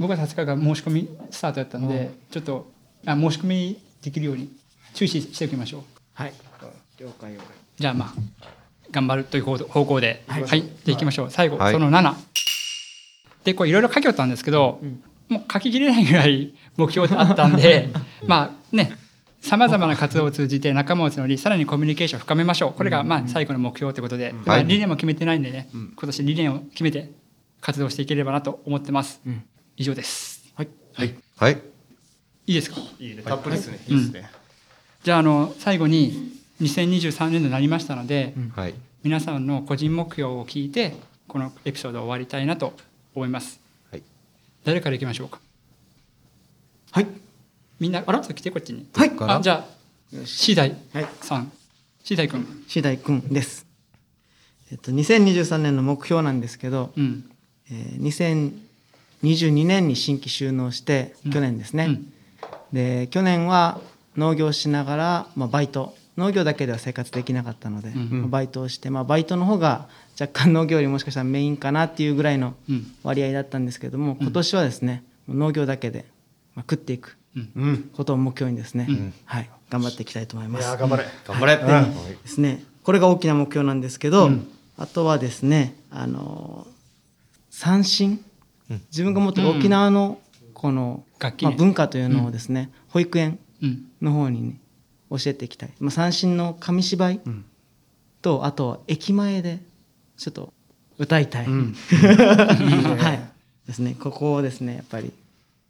5月20日が申し込みスタートだったんで、ちょっとあ申し込みできるように注視しておきましょう。はい。了解了解。じゃあまあ頑張るという方方向で、はい、じゃあ行きましょう。最後、はいその7。でこれいろいろ書きよったんですけど、もう書ききれないぐらい目標ってあったんで まあね。さまざまな活動を通じて仲間を募りさらにコミュニケーションを深めましょう。これがまあ最後の目標ということで、理念も決めてないんでね、今年理念を決めて活動していければなと思ってます、以上です。はい。はい。い。い。ですか？いいね。たっぷりですね。いいですね、じゃああの最後に2023年度になりましたので、はい。皆さんの個人目標を聞いてこのエピソードを終わりたいなと思います。はい。誰からいきましょうか？はい。みんなあら来てこっちに。はい。あじゃあ C 大はい。さん。C 大君。次第くんです。えっと2023年の目標なんですけど、うん。えー2022年に新規収納してうん。去年ですね、うん。で去年は農業しながら、まあ、バイト農業だけでは生活できなかったので、うん。まあバイトをして、まあ、バイトの方が若干農業よりもしかしたらメインかなっていうぐらいのうん。割合だったんですけども今年はですね農業だけで、まあ、食っていくうん。ことを目標にですね、うん。はい、頑張っていきたいと思いいます。頑張れ。頑張れ。ですねこれが大きな目標なんですけど、うん。あとはですねあの三振。うん。自分が持ってる沖縄のこの、まあ、文化というのをですね、保育園うん。の方に、ね、教えていきたい、まあ、三振の紙芝居うん。とあとは駅前でちょっと歌いたい、うん。はい。ですね。ここをですねやっぱり、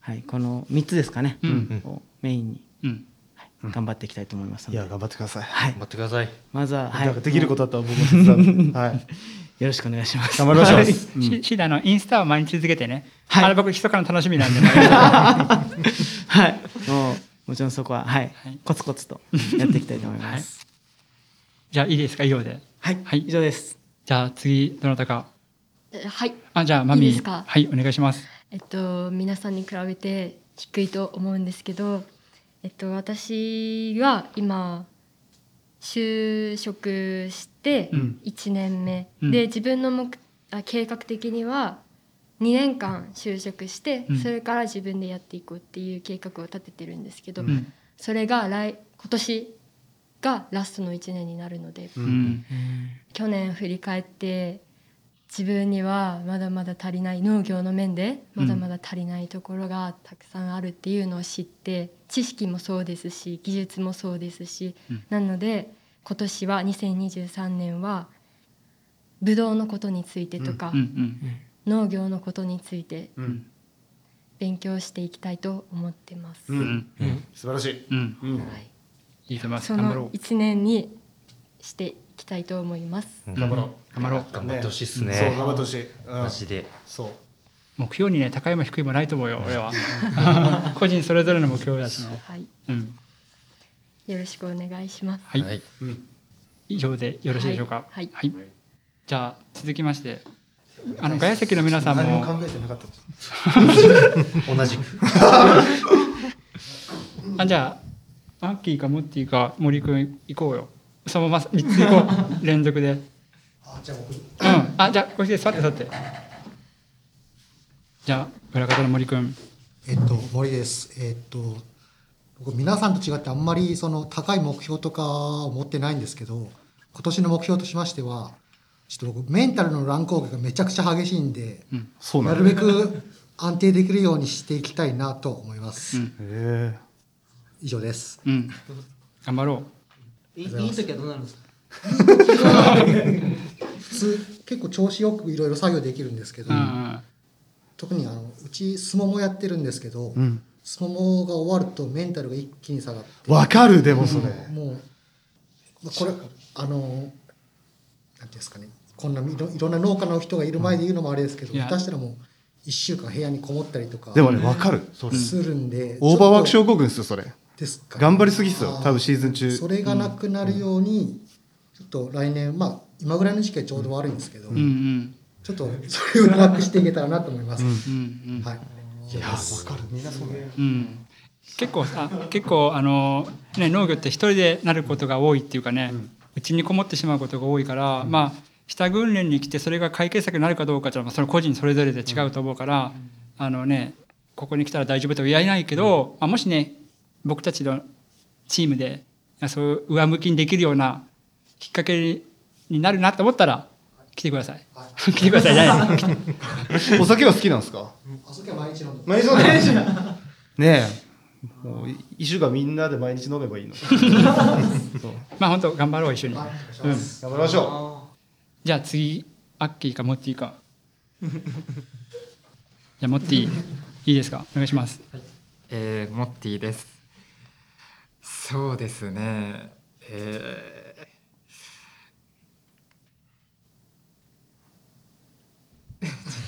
はい、この3つですかね、うん。をメインに、うん。はい、頑張っていきたいと思いますので、いや頑張ってください、はい。頑張ってください。まずは、はなんかい、できることあったら僕も。手伝うはい。よろしくお願いします。頑張りましょう。はい。C, C 大のインスタを毎日続けてね、はい。あれ僕密かな楽しみなんで、はい、もうもちろんそこは、はい。はい。コツコツとやっていきたいと思います。じゃあいいですか？以上で。はい、はい。以上です。じゃあ次どなたか？えはい。あじゃあマミ。ーいいですか？はいお願いします。えっと皆さんに比べて低いと思うんですけど、えっと私は今就職してうん。1年目、うん。で自分の目あ計画的には2年間就職して、うん。それから自分でやっていこうっていう計画を立ててるんですけど、うん。それが来今年がラストの1年になるのでうん。去年振り返って自分にはまだまだ足りない農業の面でまだまだ足りないところがたくさんあるっていうのを知って知識もそうですし技術もそうですし、うん。なので今年は2023年はブドウのことについてとか、農業のことについてうん。勉強していきたいと思ってます。ううん。んうん。素晴らしい。うん。うん。はい、いいと思います。その1年にしていきたいと思います。頑張ろう。頑張ろう。頑張ってほしいっすね。そう頑張ってほしい。うん。マジで。そう。目標にね高いも低いもないと思うよ俺は。個人それぞれの目標だしねはい、うん。よろしくお願いします。はい、はい。以上でよろしいでしょうか。はい。じゃあ続きましてあのガヤ席の皆さんも。何も考えてなかった 同じ。くあじゃあマッキーかモッティか森くん行こうよ。そのまま3つ行こう。連続で。あじゃあ僕。うん。あじゃあこっちで座って座って。じゃあ裏方の森くんえっと森です。えっと僕皆さんと違ってあんまりその高い目標とかを持ってないんですけど今年の目標としましてはちょっと僕メンタルの乱高下がめちゃくちゃ激しいんで、なるそうなんだ。べく安定できるようにしていきたいなと思います、うん。へえ。以上です。うん。頑張ろいいいい時はどうなるんですか？普通結構調子よくいろいろ作業できるんですけうど、うんうん。特にあのうち相撲もやってるんですけど、うん。相撲が終わるとメンタルが一気に下がってわかるでもそれ。もう、まあ、これあのなんていうんですかねこんないろいろんな農家の人がいる前で言うのもあれですけど、いや下手したらもう1週間部屋にこもったりとかでもねわかる。それするんで、オーバーワーク症候群ですよそれ。とですか頑張りすぎっすよ。多分シーズン中。それがなくなるように、ちょっと来年まあ今ぐらいの時期はちょうど悪いんですけど、うんうん。ちょっとそれをなくしていけたらなと思います、うんうんはい。いやわかるみんなそうね。うん。結構さ結構あの、ね、農業って一人でなることが多いっていうかねうち、にこもってしまうことが多いから、まあ下訓練に来てそれが解決策になるかどうかっていうのはその個人それぞれで違うと思うから、あのねここに来たら大丈夫とは言えないけど、まあ、もしね僕たちのチームでそういう上向きにできるようなきっかけになるなと思ったら来てください。来てください。じゃないお酒は好きなんですか？あそこは毎日飲んで毎日飲んでるねえ。もう一週間みんなで毎日飲めばいいの。まあ本当頑張ろう一緒に。うん。頑張りましょじゃあ次アッキーかモッティか。じゃあモッティいいですか？お願いします。えー、モッティです。そうですね。え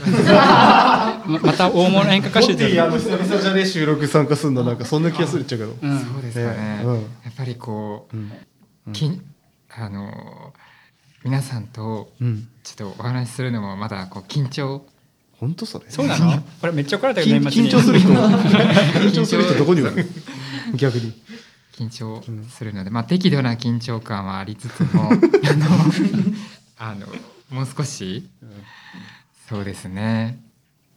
ま また大物演歌歌う手で久々じゃね収録参加するのなんかそんな気がするっちゃうけど。うん。ー、そうですかね。ねうん。やっぱりこう、うん。きんあのー皆さんとうん。ちょっとお話しするのもまだこう緊張？本当それ？そうなの？これめっちゃ怒られたけど緊年緊張する人。緊張する人どこにいる？の逆に。緊張するので、まあ適度な緊張感はありつつも あのあのもう少し、そうですね。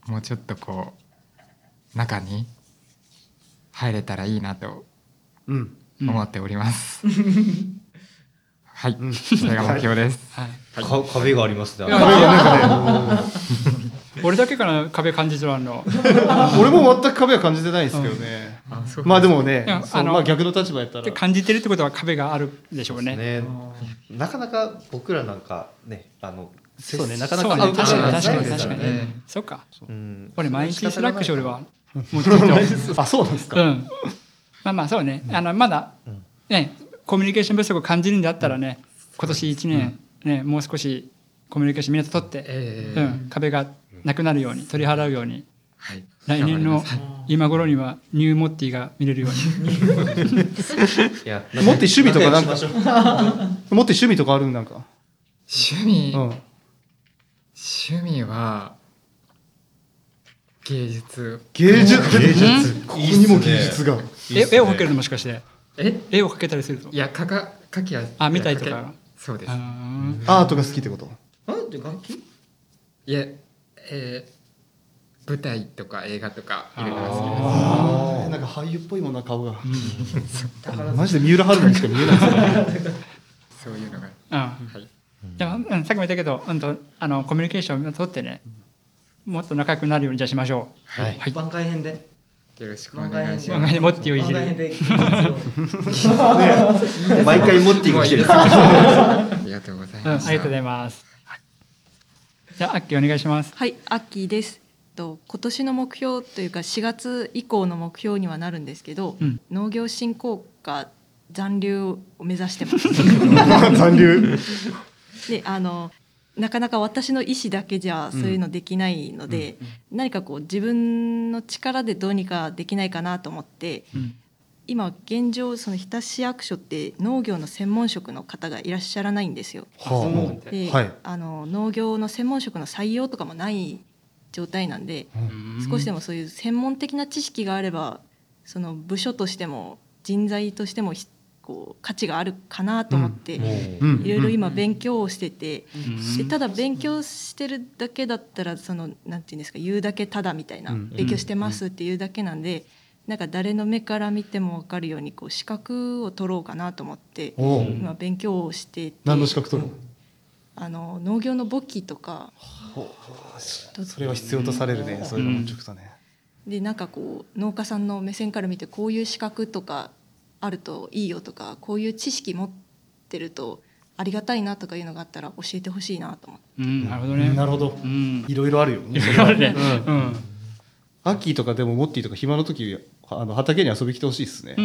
もうちょっとこう中に入れたらいいなとうん。思っております。はい、それが目標です。はい。か壁がありますね。いやなんかね俺だけかな壁感じてるの 俺も全く壁は感じてないですけどね。まあでもねあのそうまあ逆の立場やったら。で感じてるってことは壁があるでしょうね。ね。なかなか僕らなんかねあのそうねなかなかそうね会うことが確かに確かにないです確かに。からねそう。ん俺毎日スラックし俺は。もうちょっと。あそうなんですか。うん、まあまあそうね、あのまだうん。ねコミュニケーション不足を感じるんだったらね、今年1年、ね、もう少しコミュニケーションみんなと取って、えー。うん、壁がなくなるように取り払うように。はい、来年の今頃にはニューモッティが見れるように。いやもっと趣味とかなんか仲良くしましょう。もっと趣味とかあるんなんか？趣味、うん。趣味は芸術。芸術？芸術。ここにも芸術が。え絵を描けるのもしかして？え？絵を描けたりすると？いやかか書きはあ見たりとか。いや書けそうです。アートが好きってこと？あで楽器？いやえー、舞台とか映画とかいろいろ好ああなんか俳優っぽいもんな顔が。マジで三浦春馬にしか見えないですねきですそういうのが。うんはい。でも、うん、さっきも言ったけど、うんと、あのコミュニケーションを取ってねもっと仲良くなるようにじゃあしましょう。はい。はい。番外編で？よろしくお願いしま番外編でモッティをいじる毎回持っていく来てるすありがとうございました、りがとうございます。はいじゃあ、アッキーお願いします。はい、アッキーです。と今年の目標というか4月以降の目標にはなるんですけど、うん農業振興課残留を目指してます。残留であのなかなか私の意思だけじゃそういうのできないので、何かこう自分の力でどうにかできないかなと思ってうん。今現状その日田市役所って農業の専門職の方がいらっしゃらないんですよ。はで、はい。あの農業の専門職の採用とかもない状態なんで、少しでもそういう専門的な知識があればその部署としても人材としてもひこう価値があるかなと思って、うん。いろいろ今勉強をしてて、うん。でただ勉強してるだけだったらそのなんていうんですか言うだけただみたいな、うん。勉強してますっていうだけなんで、なんか誰の目から見ても分かるようにこう資格を取ろうかなと思って今勉強をしてて何の資格取るあの農業の簿記とかそれは必要とされるね。そういうのも直だね。でなんかこう農家さんの目線から見てこういう資格とかあるといいよとかこういう知識持ってるとありがたいなとかいうのがあったら教えてほしいなと思って。うん、なるほどね。なるほどうん。いろいろあるよねそれあはるね。アッキーとかでもモッティとか暇の時あの畑に遊びに来てほしいですね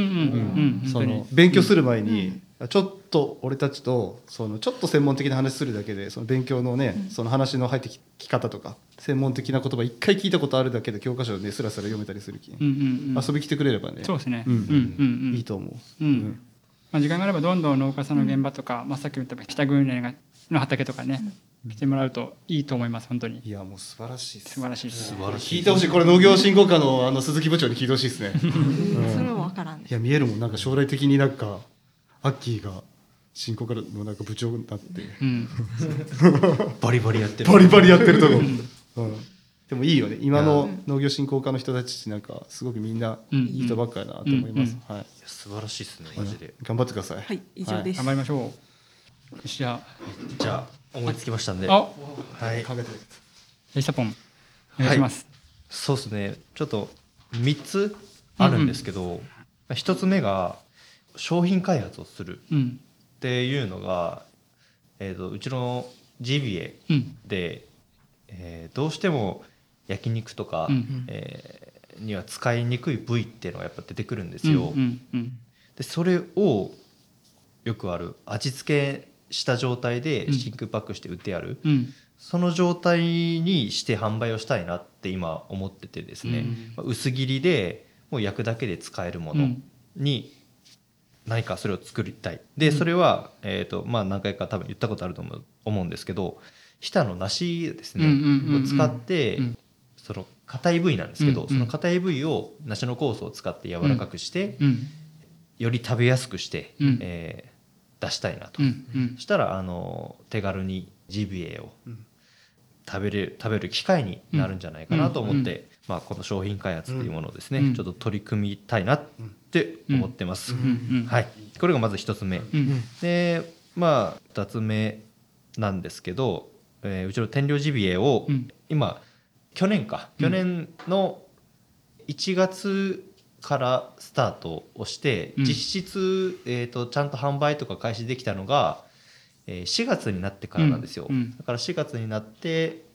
勉強する前に、ちょっと俺たちとそのちょっと専門的な話するだけでその勉強のね、その話の入ってき方とか専門的な言葉一回聞いたことあるだけで教科書でスラスラ読めたりするき、うんうんうん。遊び来てくれればね。そうですね。ううんんうんうん。いいと思う、うん。まあ、時間があればどんどん農家さんの現場とか、まあ、さっき言った北訓練がの畑とかね、来てもらうといいと思います本当に。いやもう素晴らしい素晴らしい素晴らしい聞いてほしい。これ農業振興課のあの鈴木部長に聞いてほしいですね。それは分からんいや見えるもん。なんか将来的になんかアッキーが振興課のなんか部長になって。うん。バリバリやってる。バリバリやってるとこ、うん、でもいいよね。今の農業振興課の人たちなんかすごくみんないい人ばっかりだなと思います、はい。素晴らしいですねマジで。頑張ってください。はい以上です、頑張りましょう。よしじゃじゃあ思いつきましたんで。ああはい。考えて。ポンお願いします、そうですね。ちょっと3つあるんですけど、1つ目が商品開発をするうん。っていうのが、えー、とうちのジビエうん。で、えーどうしても焼肉とか、うん。えーには使いにくい部位っていうのがやっぱ出てくるんですよ。うん。うん。でそれをよくある味付けした状態でうん。真空パックして売ってある、うん。その状態にして販売をしたいなって今思っててですね、うん。まあ薄切りでもう焼くだけで使えるものうん。に何かそれを作りたい。でそれは、えーとまあ、何回か多分言ったことあると思う思うんですけど日田の梨ですね、を使って、うん。その硬い部位なんですけど、その硬い部位を梨の酵素を使って柔らかくして、うん。より食べやすくして、うん。えー出したいなと、そしたらあの手軽にジビエをうん。食べれ食べる機会になるんじゃないかなと思って、うん。まあ、この商品開発っていうものをですね、うん。ちょっと取り組みたいなって思ってます。はい、これがまず一つ目、うん。でまあ二つ目なんですけど、えーうちの天領ジビエをうん。今去年か。去年の1月からスタートをして、うん。実質、えー、とちゃんと販売とか開始できたのが、えー4月になってからなんですよ、だから4月になって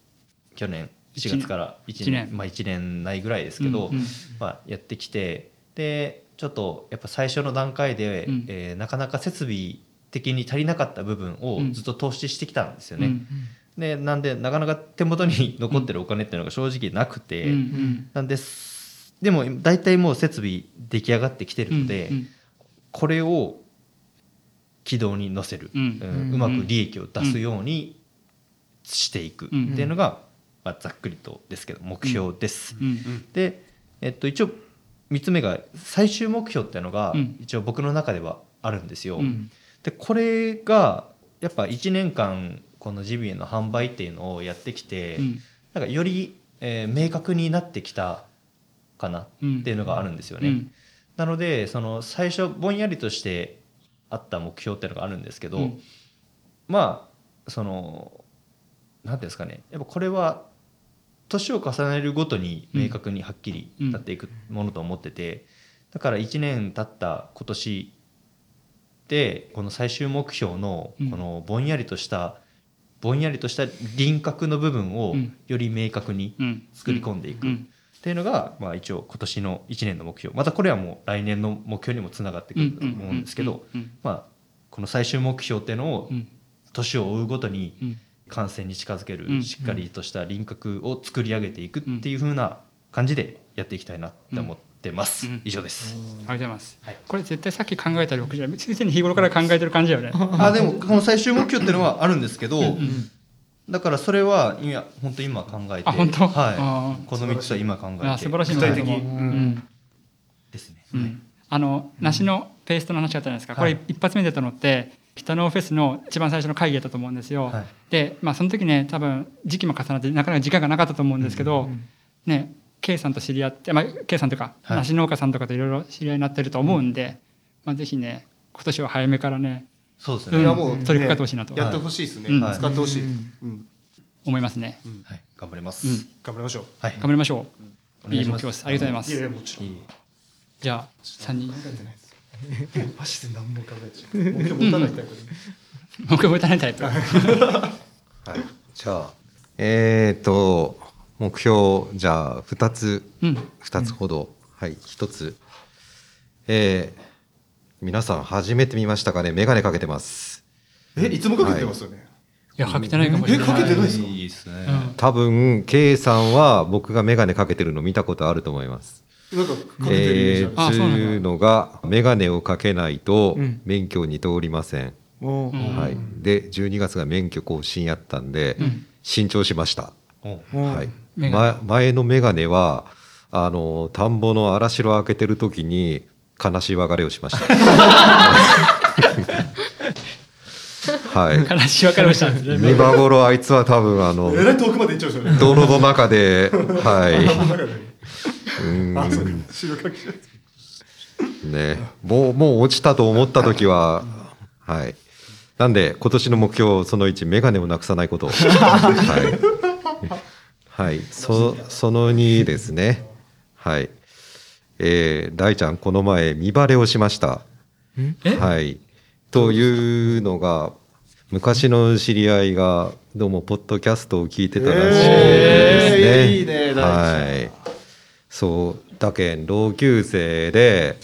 去年4月から1一年年。まあ、1年ないぐらいですけど、まあ、やってきてでちょっとやっぱ最初の段階で、うん。えーなかなか設備的に足りなかった部分をうん。ずっと投資してきたんですよね。うん。でなんでなかなか手元に残ってるお金っていうのが正直なくて、うん。うん。なんです。でも大体もう設備出来上がってきてるので、うん。これを軌道に乗せる、うん。うん。うまく利益を出すようにしていく。っていうのが、まあ、ざっくりとですけど目標です。うん。で、えっと、一応3つ目が最終目標っていうのがうん。一応僕の中ではあるんですよ。うん。でこれがやっぱ1年間このジビエの販売っていうのをやってきて、うん。なんかより、えー明確になってきたかなっていうのがあるんですよね。うん。なのでその最初ぼんやりとしてあった目標っていうのがあるんですけど、うん。まあその何ていうんですかね。やっぱこれは年を重ねるごとに明確にはっきり立っていくものと思ってて、だから1年経った今年でこの最終目標のうん。このぼんやりとした、ぼんやりとした輪郭の部分をうん。より明確にうん。作り込んでいく。うん。っていうのが、まあ、一応今年の1年の目標。またこれはもう来年の目標にもつながってくると思うんですけど、うん。まあ、この最終目標っていうのをうん。年を追うごとにうん完成に近づけうんるしっかりとした輪郭を作り上げていくっていう風な感じでやっていきたいなって思ってます、うん。以上です、ありがとうございます、はい。これ絶対さっき考えた6じゃないすでに日頃から考えてる感じだよね。あでもこの最終目標っていうのはあるんですけど、んだからそれは今本当今考えてあ本当？はあい、この3つは今考えてあ素晴らしい。具体的ううん。ですね、うん。あの梨のペーストの話があったじゃないですか、これ一発目で出たのって北のフェスの一番最初の会議だったと思うんですよ、はい。でまあその時ね多分時期も重なってなかなか時間がなかったと思うんですけど、ね K さんと知り合って、まあ、K さんというか、はい。梨農家さんとかといろいろ知り合いになってると思うんで、まあ、ぜひね今年は早めからねそうですね、うんいやもう、取り掛かってほしいなと。やってほしいですね、うん。使ってほしい、うん。思いますね、はい、頑張ります、うん。頑張りましょう。はい。頑張りましょう、いいい目標です。ありがとうございます。いやいやもちろん。じゃあ3人 マジで何も考えてない目標持たないタイプで目標持たないタイプはい、じゃあえっ、と目標じゃあ2つうん。2つほど、はい1つ。えー皆さん初めて見ましたかね？眼鏡かけてます。えいつもかけてますよね、い。やかけてないかもしれない。えかけてないですか？いいですね、うん。多分 K さんは僕が眼鏡かけてるの見たことあると思いますなんかかけてるイメージある、あそうなんだ。つうのが眼鏡をかけないとうん。免許に通りません、おうんはい、で12月が免許更新やったんで、うん。新調しました、おはい、眼鏡ま前の眼鏡はあの田んぼの荒城を開けてる時に悲しい別れをしました。はい。悲しい別れをした今頃あいつは多分あのえらい遠くまで行っちゃうんですよね。泥の中ではい あそうか白かきしね。もうもう落ちたと思った時ははい。なんで今年の目標その1眼鏡をなくさないことはい、はい、そその2ですね。はい。えー大ちゃんこの前見バレをしました。え？はい。というのが昔の知り合いがどうもポッドキャストを聞いてたらしいですね、えーいいね大ちゃん。はいそうだけん同級生で、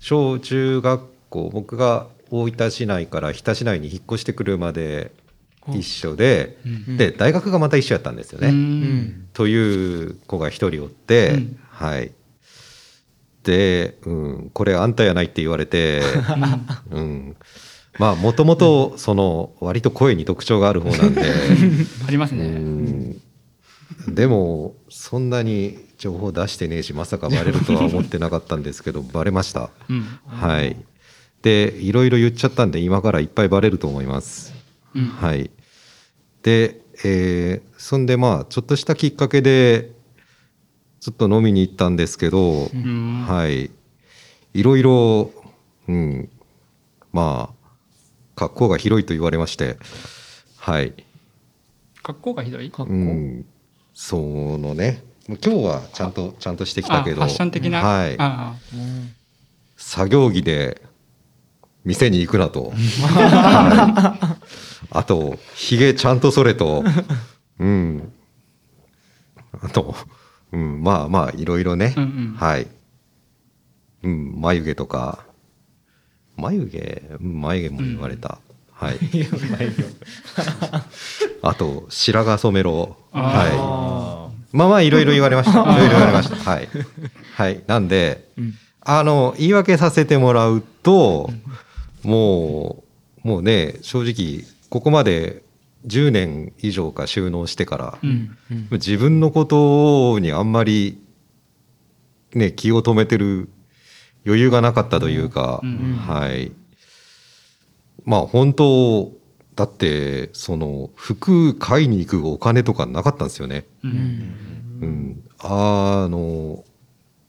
小中学校僕が大分市内から日田市内に引っ越してくるまで一緒で、で大学がまた一緒やったんですよね。うん。という子が一人おって、うん。はい。で、うん、これあんたやないって言われて、うん、まあもともとその割と声に特徴がある方なんで、う ありますね。ん、でもそんなに情報出してねえしまさかバレるとは思ってなかったんですけど バレました。うんはい。で、いろいろ言っちゃったんで、今からいっぱいバレると思います。うんはい。で、えーそんでまあ、ちょっとしたきっかけで、ちょっと飲みに行ったんですけど、うんはい。いろいろ、うん、まあ、格好が広いと言われまして、はい。格好がひどい？うん、そのね、今日はちゃんと、ちゃんとしてきたけど、あファッション的な？はい。あ作業着で店に行くなと。はいあと、ひげちゃんとそれと、うん。あと、うん、まあまあ、いろいろね、うんうんはい。うん、眉毛とか、眉毛、うん眉毛も言われた。はい。あと、白髪染めろ。はい。まあまあ、いろいろ言われました。いろいろ言われました。はい。はい。なんで、あの、言い訳させてもらうと、もう、もうね、正直、ここまで10年以上か収納してから、うん自分のことにあんまり、ね、気を止めてる余裕がなかったというか、うんはい。まあ本当、だって、その、服買いに行くお金とかなかったんですよね。うんうん。あの、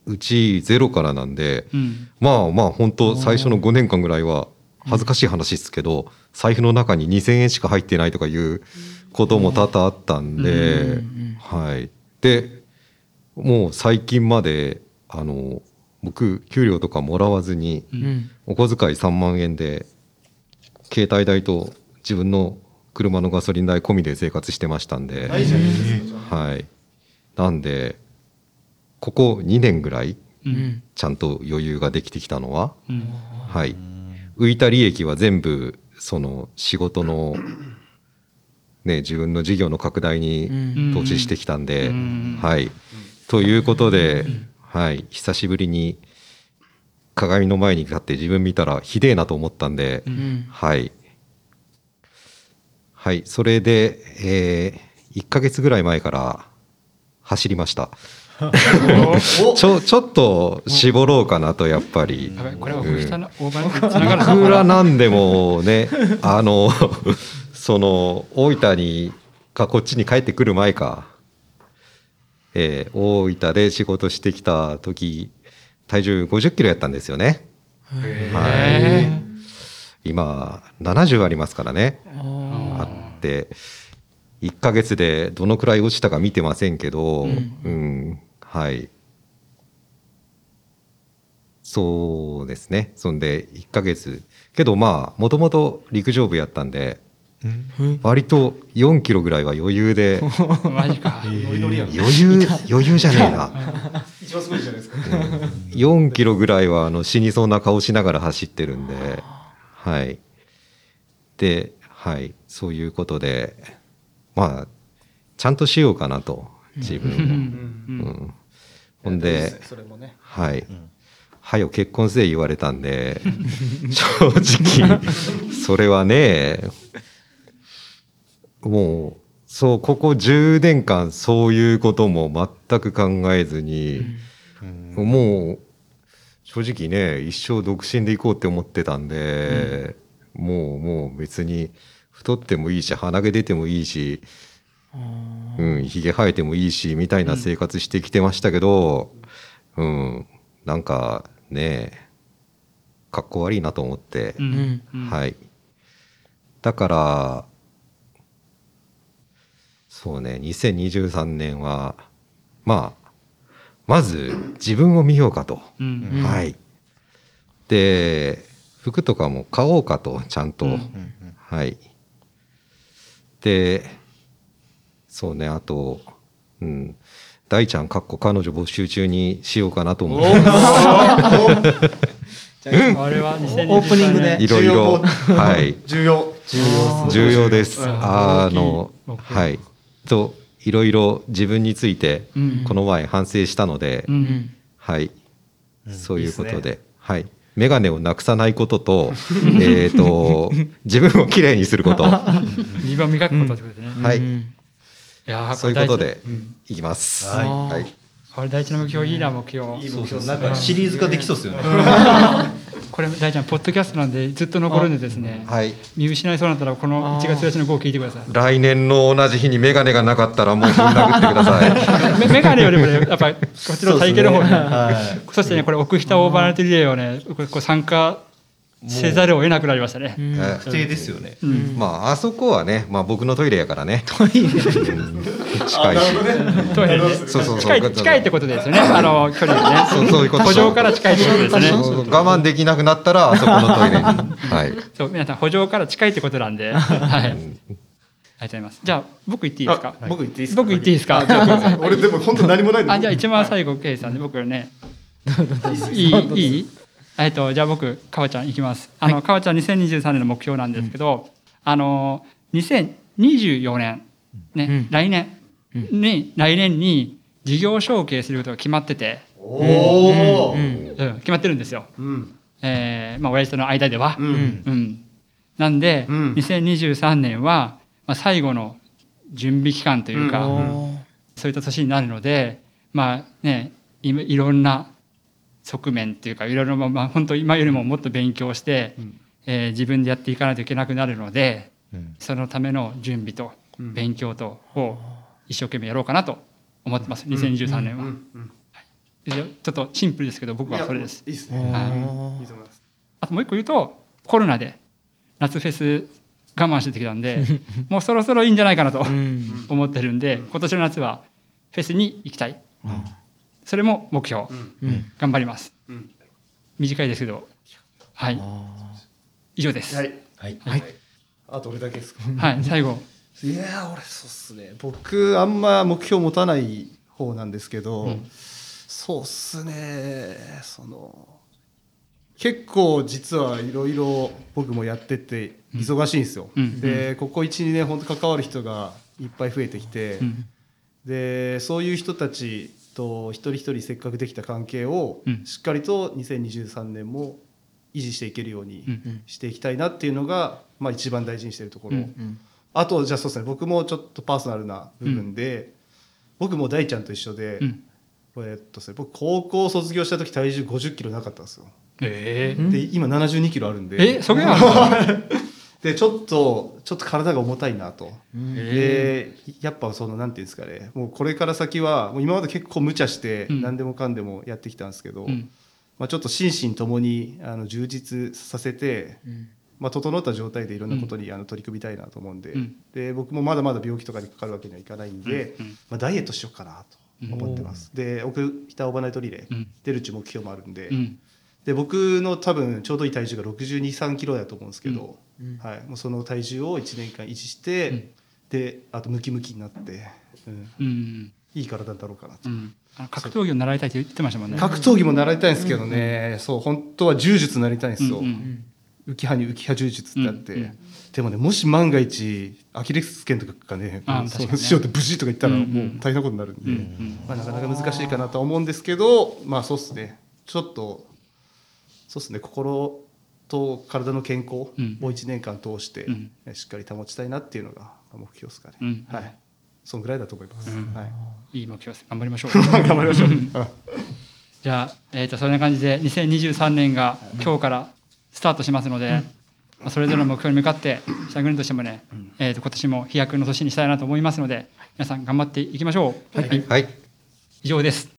うちゼロからなんで、うんまあまあ本当最初の5年間ぐらいは恥ずかしい話ですけど、財布の中に2,000円しか入ってないとかいうことも多々あったんで、はい。でもう最近まであの僕給料とかもらわずにうんお小遣い3万円で携帯代と自分の車のガソリン代込みで生活してましたんで、はい。なんでここ2年ぐらいうん。ちゃんと余裕ができてきたのは、うん。はい、浮いた利益は全部その仕事の、ね、自分の事業の拡大に投資してきたんで、うん。はい、ということで、はい、久しぶりに鏡の前に立って自分見たらひでえなと思ったんで、ん。はい、はい、それで、えー、1ヶ月ぐらい前から走りました。ちょちょっと絞ろうかなとやっぱり。やばいこれはうん奥下の大盤につながるのいかくらななんでもねあの その大分にかこっちに帰ってくる前か、えー大分で仕事してきた時体重50キロやったんですよね。はい今70ありますからね。あって1ヶ月でどのくらい落ちたか見てませんけど、うん。はい。そうですね。そんで1ヶ月。けどまあもともと陸上部やったんで割と4キロぐらいは余裕で マジか。余裕余裕じゃねえな。一番すごいじゃないですか。4キロぐらいはあの死にそうな顔しながら走ってるんではい。ではいそういうことでまあちゃんとしようかなと自分も、うんほんでそれもね。はい。はよ結婚せえ言われたんで、正直、それはね、もう、そう、ここ10年間そういうことも全く考えずに、もう、正直ね、一生独身で行こうって思ってたんで、もう、もう別に太ってもいいし、鼻毛出てもいいし、うん、ひげ生えてもいいしみたいな生活してきてましたけど、うんなんかねかっこ悪いなと思って、うんうんはい。だからそうね2023年はまあまず自分を見ようかと、うん。はい。で服とかも買おうかとちゃんと、はい。でそうねあとうん。大ちゃんかっこ彼女募集中にしようかなと思って。じゃあこれは2023オープニングで。いろいろ。はい。重要。重要です。うん。あの大きい。目標はい。といろいろ自分についてうんこの前反省したので、うんはい、そういうことで、はい、眼鏡をなくさないことと、えっと自分をきれいにすること、は自分を磨くことですね、い、いやーそういうことでいきます。はい。はい、これ第一の目標いいな目標。いい目標なんかシリーズ化できそうですよね。これ大ちゃんポッドキャストなんでずっと残るんでですね。はい、見失いそうになったらこの1月1日の号を聞いてください。来年の同じ日に眼鏡がなかったらもうぶん殴ってください。めメガネよりもねやっぱりこっちの体型の方に。はい。そしてねこれ奥下オーバーナルティリレーをね。これこう参加せざるを得なくなりましたね。え不定ですよね。うんまああそこはね、まあ僕のトイレやからね。トイレ近いし。トイレねそうそうそう近い近いってことですよね。あの距離がね。そうそういうこと補助から近いってことですね。そうそう我慢できなくなったらあそこのトイレに。はい。そう皆さん補助から近いってことなんで。はい。ありがとうございます。じゃあ僕言っていいですか？あ僕言っていいですか？僕言っていいですか？じゃあ俺でも本当何もないあじゃあ一番最後ケイさんで僕ね。いい？いい？えっとじゃあ僕かわちゃんいきます。あのかわちゃん2023年の目標なんですけど、あの2024年ね、うん。来年に来年に事業承継することが決まってて、おおうん決まってるんですよ。うん。えーまあ親父との間では。ううん。ん。なんで、うん。2023年は、ままあ、最後の準備期間というか、そういった年になるのでまあねいいろんな側面っていうかいろいろまあまあ本当今よりももっと勉強して、えー自分でやっていかないといけなくなるのでうん。そのための準備とうん。勉強とを一生懸命やろうかなと思ってます2023年は、うん。うん。でちょっとシンプルですけど僕はそれです。いいですね。はいいいと思います。あともう一個言うとコロナで夏フェス我慢してきたんで もうそろそろいいんじゃないかなとうん。思ってるんで今年の夏はフェスに行きたい、それも目標、うん。頑張ります、うん。短いですけど。はい。以上です、はい。はい。はい。あと俺だけですか？はい、最後。いやー俺そうっすね。僕あんま目標持たない方なんですけど、うん。そうっすね。その結構実はいろいろ僕もやってて忙しいんですよ、うん。でここ12年本当関わる人がいっぱい増えてきて、うん。でそういう人たちと一人一人せっかくできた関係をうん。しっかりと2023年も維持していけるようにうんしていきたいなっていうのが、まあ、一番大事にしてるところ、うんうん。あとじゃあそうですね。僕もちょっとパーソナルな部分で、僕も大ちゃんと一緒で、うん。えっと僕高校卒業した時体重50キロなかったんですよ。えうんで今72キロあるんで。えそれなんだ でちょっとちょっと体が重たいなと、でやっぱそのなんていうんですかね。もうこれから先はもう今まで結構無茶してうん。何でもかんでもやってきたんですけど、うん。まあ、ちょっと心身ともにあの充実させて、うん。まあ、整った状態でいろんなことにあの取り組みたいなと思うんで,、うん。で僕もまだまだ病気とかにかかるわけにはいかないんで、うんまあ、ダイエットしようかなと思ってます。で奥北オーバーナイトリレ出るっていう目標もあるんで,、うん。で僕の多分ちょうどいい体重が6 2 3キロだと思うんですけど、うんはい、もうその体重を1年間維持して、うん。であとムキムキになって、うん、うんいい体だろうかなと。格闘技を習いたいって言ってましたもんね。格闘技も習いたいんですけどね、そう本当は柔術になりたいんですよ、浮き葉に浮き葉柔術ってあって、でもねもし万が一アキレス腱とかがねそうしようって無事とか言ったらうんもう大変なことになるんで、まあ、なかなか難しいかなとは思うんですけどまあそうっすね。ちょっとそうっすね心と体の健康をうん。1年間通してうん。しっかり保ちたいなっていうのが目標ですかね、うん。はい。そんぐらいだと思います、うん。はい、いい目標です。頑張りましょう。頑張りましょう。じゃあ、えー、とそんな感じで2023年が今日からスタートしますので、まあ、それぞれの目標に向かって北国としてもね、えー、と今年も飛躍の年にしたいなと思いますので皆さん頑張っていきましょう、はい。はい。以上です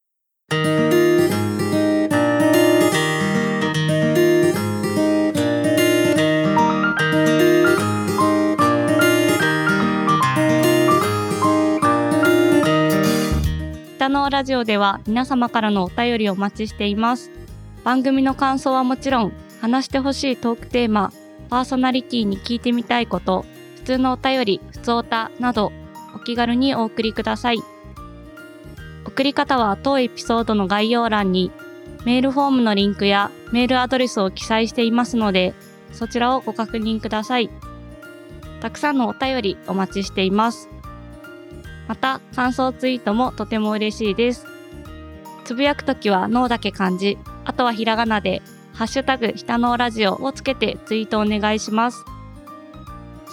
北のラジオでは皆様からのお便りをお待ちしています。番組の感想はもちろん話してほしいトークテーマパーソナリティに聞いてみたいこと普通のお便り普通おたなどお気軽にお送りください。送り方は当エピソードの概要欄にメールフォームのリンクやメールアドレスを記載していますのでそちらをご確認ください。たくさんのお便りお待ちしています。また感想ツイートもとても嬉しいです。つぶやくときは脳だけ漢字。あとはひらがなでハッシュタグひたのラジオをつけてツイートお願いします。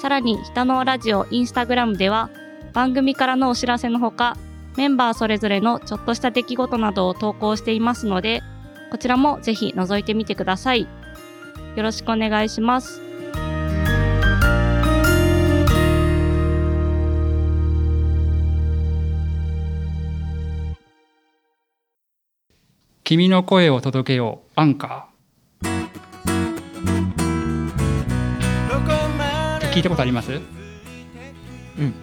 さらにひたのラジオインスタグラムでは番組からのお知らせのほかメンバーそれぞれのちょっとした出来事などを投稿していますのでこちらもぜひ覗いてみてください。よろしくお願いします。君の声を届けようアンカー。聞いたことあります？うん。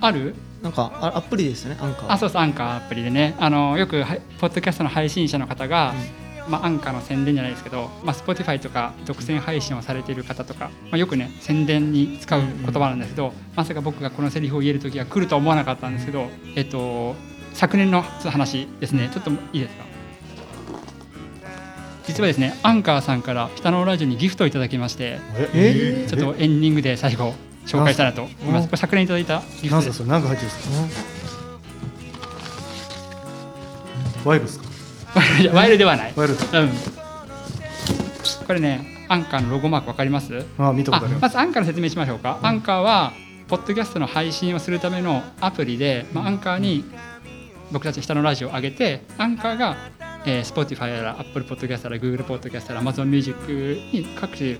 ある？なんかあアプリですねアンカー。あそうそうアンカーアプリでね。あのよくはいポッドキャストの配信者の方が、まあ、アンカーの宣伝じゃないですけど、まあ、Spotify とか独占配信をされている方とか、まあ、よくね宣伝に使う言葉なんですけど、まさか僕がこのセリフを言える時が来るとは思わなかったんですけど、えっと、昨年の話ですね。ちょっといいですか？実はですねアンカーさんから北のラジオにギフトをいただきましてえちょっとエンディングで最後紹介したいなと思います。これ昨年いただいたギフトです。何が入ってるんですか？ワイルですか？ワイルではない。ワイルうん。これね、アンカーのロゴマークわかります？あ見たことありますまずアンカーの説明しましょうか。アンカーはポッドキャストの配信をするためのアプリで、まあ、アンカーに僕たち下のラジオを上げてアンカーが、えー、Spotify やら Apple Podcast やら Google Podcast やら Amazon Music に各種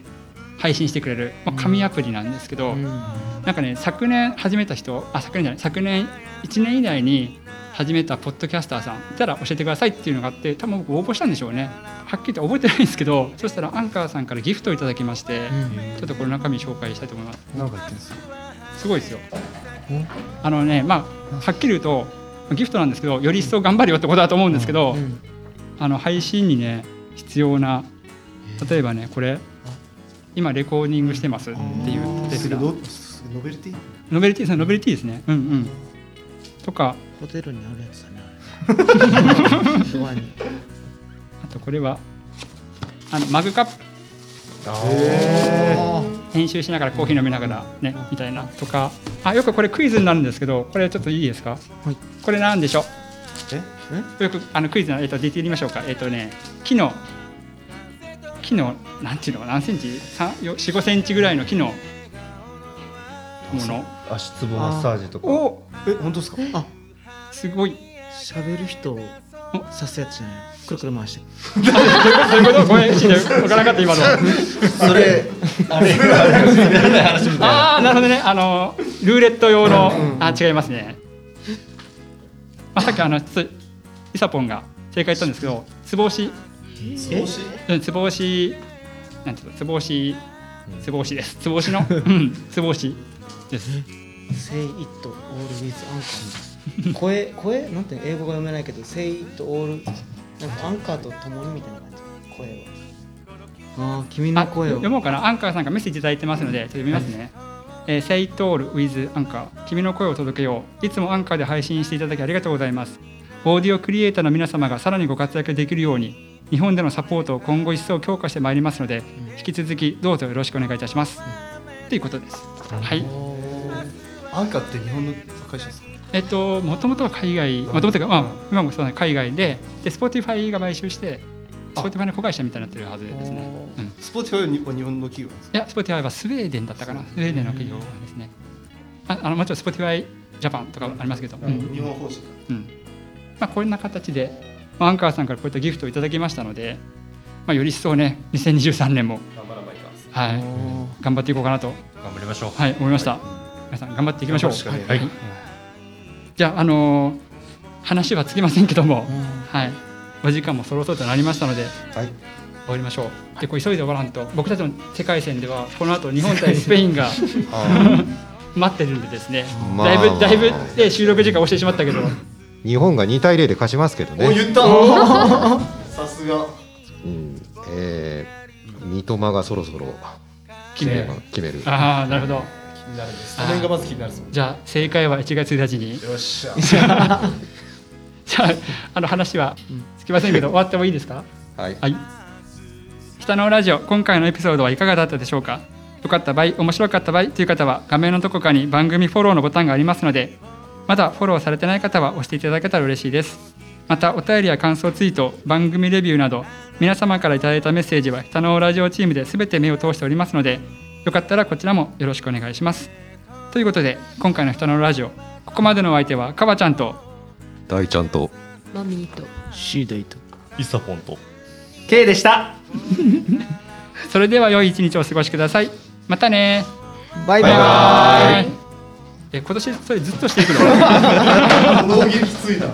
配信してくれる、まあ、紙アプリなんですけど、なんかね昨年始めた人あ昨年じゃない昨年1年以内に始めたポッドキャスターさんいたら教えてくださいっていうのがあって多分僕応募したんでしょうね。はっきりと覚えてないんですけどそしたらアンカーさんからギフトをいただきまして、ちょっとこの中身紹介したいと思います。なんか言ってるんですごいですよ。あのねまあはっきり言うとギフトなんですけどより一層頑張るよってことだと思うんですけど、あの配信にね必要な例えばねこれ今レコーディングしてますっていう手札。ノ、ノベルティ？ノベルティノベルティですね。うんうん。とかホテルにあるやつだね あとこれはあのマグカップ。編集しながらコーヒー飲みながらねみたいなとか。あよくこれクイズになるんですけどこれちょっといいですか、はい、これなんでしょう？えよくあのクイズの、えっと、ディテール言いましょうか。えっとね木の木のなんていうの何センチ？45センチぐらいの木のもの。足つぼマッサージとか。おえ本当ですか？あ。すごい。喋る人を刺すやつじゃない？くるくる回して。どういうこと？ごめん、しんからなかった今の。それあれ話みたいなああ、なるほどね。あのルーレット用の、あ違いますね。まあさっきあのつイサポンが正解言ったんですけど、つぼ押し、つぼ押し？うんつぼ押し。なんていうの、つぼ押し、つぼ押しです。つぼ押しの、うん、つぼ押しです。Say it all with anchor 声声？なんて英語が読めないけど Say it all なんかアンカーと共にみたいな感じ。声を。ああ君の声を。読もうかな。アンカーさんがメッセージいただいてますので、ちょっと読みますね。えー、Say it all with アンカー。君の声を届けよう。いつもアンカーで配信していただきありがとうございます。オーディオクリエイターの皆様がさらにご活躍できるように、日本でのサポートを今後一層強化してまいりますので、引き続きどうぞよろしくお願いいたします。ということです。はい。アンカーって日本の会社ですか？えっと、もともとは海外、もともとが、まあ、今もそうだね海外で、で、Spotify が買収して、Spotify の子会社みたいになってるはずですね。うん。 Spotify は日本の企業なんですか？いや、Spotify はスウェーデンだったかな、スウェーデン。の企業ですね。ああのもちろん Spotify ジャパンとかありますけど、うん。日本法人うん。まあ、こんな形で、まあ、アンカーさんからこういったギフトをいただきましたので、まあ、より一層ね、2023年も、頑張らないかはい、頑張っていこうかなと、頑張りましょう。はい、思いました。皆さん、頑張っていきましょう。頑張るしかはい、じゃあ、あのー話はつきませんけども、はい、お時間もそろそろとなりましたので、はい。終わりましょう。で、これ急いで終わらんと、僕たちの世界戦では、この後日本対スペインが 待ってるんでですね、まあ。だいぶ、だいぶ、ね、収録時間押してしまったけど、日本が2対0で勝ちますけどね。お言った。さすが。うん、えー、三笘がそろそろ決める。決める。ああ、なるほど。気になる。んですスタメンがまず気になるぞ。じゃあ、正解は1月1日に。よっしゃじゃあ、ああの話はつきませんけど、終わってもいいですか？はい。はい。北のラジオ、今回のエピソードはいかがだったでしょうか？よかった場合、面白かった場合という方は、画面のどこかに番組フォローのボタンがありますので、まだフォローされてない方は押していただけたら嬉しいです。また、お便りや感想ツイート、番組レビューなど、皆様からいただいたメッセージは、北のラジオチームで全て目を通しておりますので、よかったらこちらもよろしくお願いします。ということで、今回の北のラジオ、ここまでのお相手は、かばちゃんと、大ちゃんと。マミーと。シードイと。イサポンと。K でした。それでは良い一日をお過ごしください。またね。バイ。バイバイ。え今年それずっとしていくの？脳切りきついな